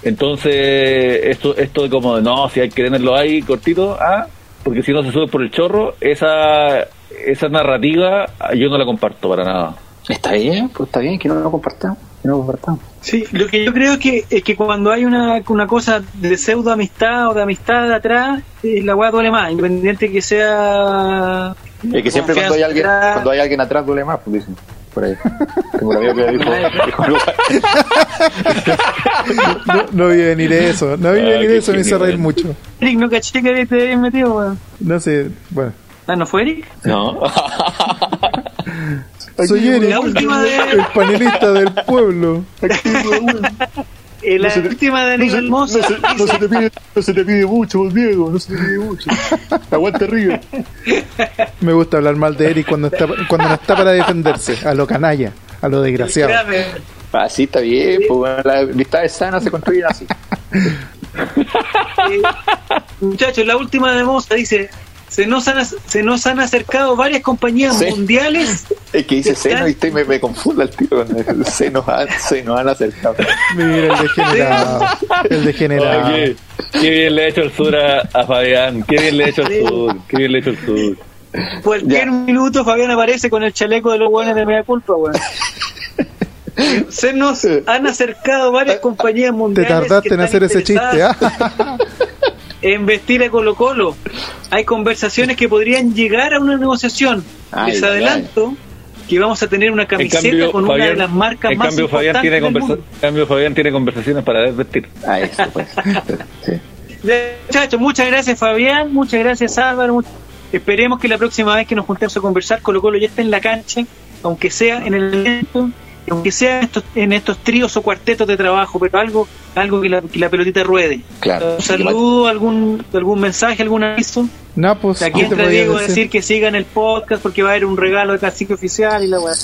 Speaker 2: Entonces, esto, esto de como, no, si hay que tenerlo ahí cortito, ah, porque si no se sube por el chorro, esa, esa narrativa yo no la comparto para nada.
Speaker 3: Está bien, pues está bien que no lo compartamos. Que no lo compartamos.
Speaker 1: Sí, lo que yo creo es que, es que cuando hay una, una cosa de pseudo amistad o de amistad atrás, eh, la weá duele más, independiente que sea.
Speaker 3: Es que siempre cuando hay alguien
Speaker 1: atrás.
Speaker 3: cuando hay alguien atrás duele más, pues dicen. Por ahí. Tengo un amigo que dijo,
Speaker 4: No, no vi venir eso, no vi
Speaker 2: Ah,
Speaker 4: venir
Speaker 2: qué
Speaker 4: eso, me hizo reír mucho.
Speaker 1: Eric, no caché que te habías metido, weón.
Speaker 4: No sé, bueno.
Speaker 1: Ah, ¿no fue Eric?
Speaker 3: No.
Speaker 4: Soy Eric,
Speaker 1: La última de-
Speaker 4: el panelista del pueblo.
Speaker 1: Eh, la última de Aníbal
Speaker 3: te pide, no se te pide mucho, vos, Diego, no se te pide mucho. Aguanta River.
Speaker 4: Me gusta hablar mal de Eric cuando está, cuando no está para defenderse, a lo canalla, a lo desgraciado.
Speaker 3: Así está bien, pues bueno, las amistades sanas se construyen así.
Speaker 1: Eh, muchachos, la última de Moza dice: se nos han, se nos han acercado varias compañías
Speaker 3: Sí.
Speaker 1: mundiales.
Speaker 3: Es que dice
Speaker 1: ¿Qué
Speaker 3: seno y usted me, me confunde al tiro. Se nos han, se nos han acercado.
Speaker 4: Mira el degenerado, el degenerado.
Speaker 2: Oye, qué bien le ha hecho el sur a, a Fabián, qué bien le ha hecho el sur, qué bien le ha hecho el sur.
Speaker 1: Cualquier
Speaker 3: Ya.
Speaker 1: minuto Fabián aparece con el chaleco de los buenos de media culpa, weón. Se nos han acercado varias compañías
Speaker 4: Te
Speaker 1: mundiales.
Speaker 4: tardaste
Speaker 1: que
Speaker 4: en
Speaker 1: están
Speaker 4: hacer ese chiste, ¿ah?
Speaker 1: En vestir a Colo Colo. Hay conversaciones que podrían llegar a una negociación.
Speaker 3: Ay,
Speaker 1: Les
Speaker 3: ay,
Speaker 1: adelanto que vamos a tener una camiseta
Speaker 2: cambio,
Speaker 1: con una de las marcas
Speaker 2: en
Speaker 1: más
Speaker 2: cambio, Fabián
Speaker 1: importantes
Speaker 2: tiene
Speaker 1: del mundo.
Speaker 2: en cambio, Fabián tiene conversaciones para desvestir.
Speaker 3: A eso, pues. Sí.
Speaker 1: Muchachos, muchas gracias Fabián, muchas gracias Álvaro, esperemos que la próxima vez que nos juntemos a conversar, Colo Colo ya esté en la cancha, aunque sea en el evento, aunque sea en estos, en estos tríos o cuartetos de trabajo, pero algo, algo que la, que la pelotita ruede.
Speaker 3: Claro.
Speaker 1: Un saludo, algún, algún mensaje, algún aviso.
Speaker 4: No, pues,
Speaker 1: Aquí
Speaker 4: ¿qué te
Speaker 1: entra Diego a
Speaker 4: decir?
Speaker 1: decir que sigan el podcast porque va a haber un regalo de cacique oficial y la weá.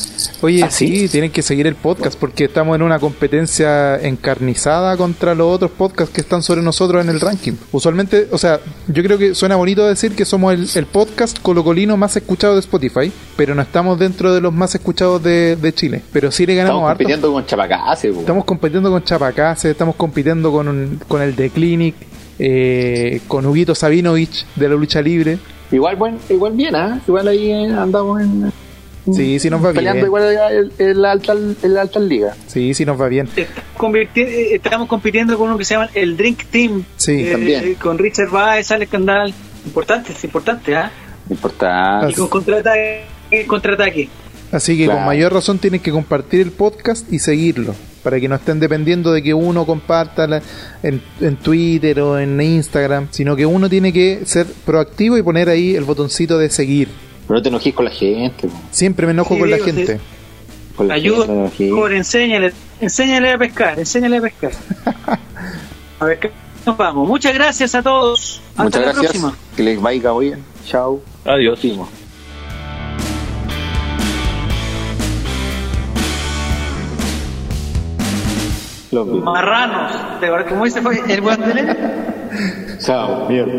Speaker 4: Oye,
Speaker 3: ¿Ah, sí?
Speaker 4: sí, tienen que seguir el podcast porque estamos en una competencia encarnizada contra los otros podcasts que están sobre nosotros en el ranking. Usualmente, o sea, yo creo que suena bonito decir que somos el, el podcast colocolino más escuchado de Spotify, pero no estamos dentro de los más escuchados de, de Chile. Pero sí le ganamos
Speaker 3: Estamos
Speaker 4: harto.
Speaker 3: compitiendo con Chapacase, po.
Speaker 4: Estamos compitiendo con Chapacase, estamos compitiendo con, un- con el The Clinic, eh, con Huguito Sabinovich de la lucha libre.
Speaker 3: Igual, buen, igual bien, ¿ah? Igual ahí eh, andamos en,
Speaker 4: Sí, sí nos va
Speaker 3: peleando
Speaker 4: bien.
Speaker 3: igual en, la alta, en la alta liga.
Speaker 4: Sí, sí nos va bien.
Speaker 1: Estamos convirti- eh, Estamos compitiendo con uno que se llama el Drink Team.
Speaker 4: Sí,
Speaker 1: eh,
Speaker 3: también.
Speaker 1: Con Richard Baez, Alex Candal. Importante, es importante, ¿ah?
Speaker 3: Importante.
Speaker 1: Y con contraataque. contraataque.
Speaker 4: Así que con mayor razón tienen que compartir el podcast y seguirlo, para que no estén dependiendo de que uno comparta la- en, en Twitter o en Instagram, sino que uno tiene que ser proactivo y poner ahí el botoncito de seguir.
Speaker 3: Pero no te enojes con la gente.
Speaker 4: Siempre me enojo
Speaker 1: Sí,
Speaker 4: con la
Speaker 1: sí.
Speaker 4: gente.
Speaker 3: Con la
Speaker 1: Ayuda,
Speaker 3: gente,
Speaker 1: por enséñale, enséñale a pescar, enséñale a pescar. A ver, nos vamos. Muchas gracias a todos. Hasta
Speaker 3: Muchas
Speaker 1: la
Speaker 3: gracias.
Speaker 1: próxima.
Speaker 3: Que les vaya bien. Chao.
Speaker 2: Adiós.
Speaker 3: Timo.
Speaker 1: Marranos. ¿De verdad cómo dice el de
Speaker 3: Chao. Mierda.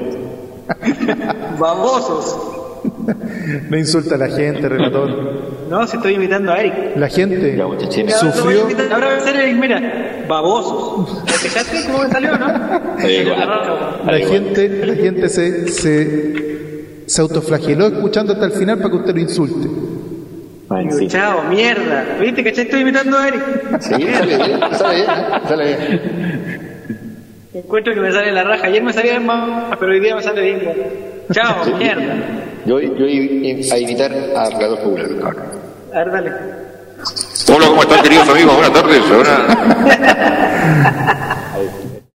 Speaker 1: Babosos.
Speaker 4: No insulta a la gente, relator.
Speaker 1: No, si estoy imitando a Eric.
Speaker 4: La gente
Speaker 3: Ya, muchachines.
Speaker 1: Ahora lo voy a
Speaker 4: sufrió.
Speaker 1: Ahora voy a hacer Eric, mira. Babosos. ¿Te fijaste cómo me salió, no?
Speaker 3: igual.
Speaker 4: La gente, la gente se, se, se autoflageló escuchando hasta el final para que usted lo insulte.
Speaker 3: Sí.
Speaker 1: Chao, mierda. ¿Viste que estoy imitando a Eric?
Speaker 3: Sí, sale bien, sale bien, sale bien.
Speaker 1: Encuentro que me sale la raja. Ayer me salía más, pero hoy día me sale bien. Chao, mierda.
Speaker 3: Yo, yo a invitar a Relator Popular.
Speaker 1: A ver, dale.
Speaker 5: Hola, ¿cómo están queridos amigos? Buenas tardes. Ahora-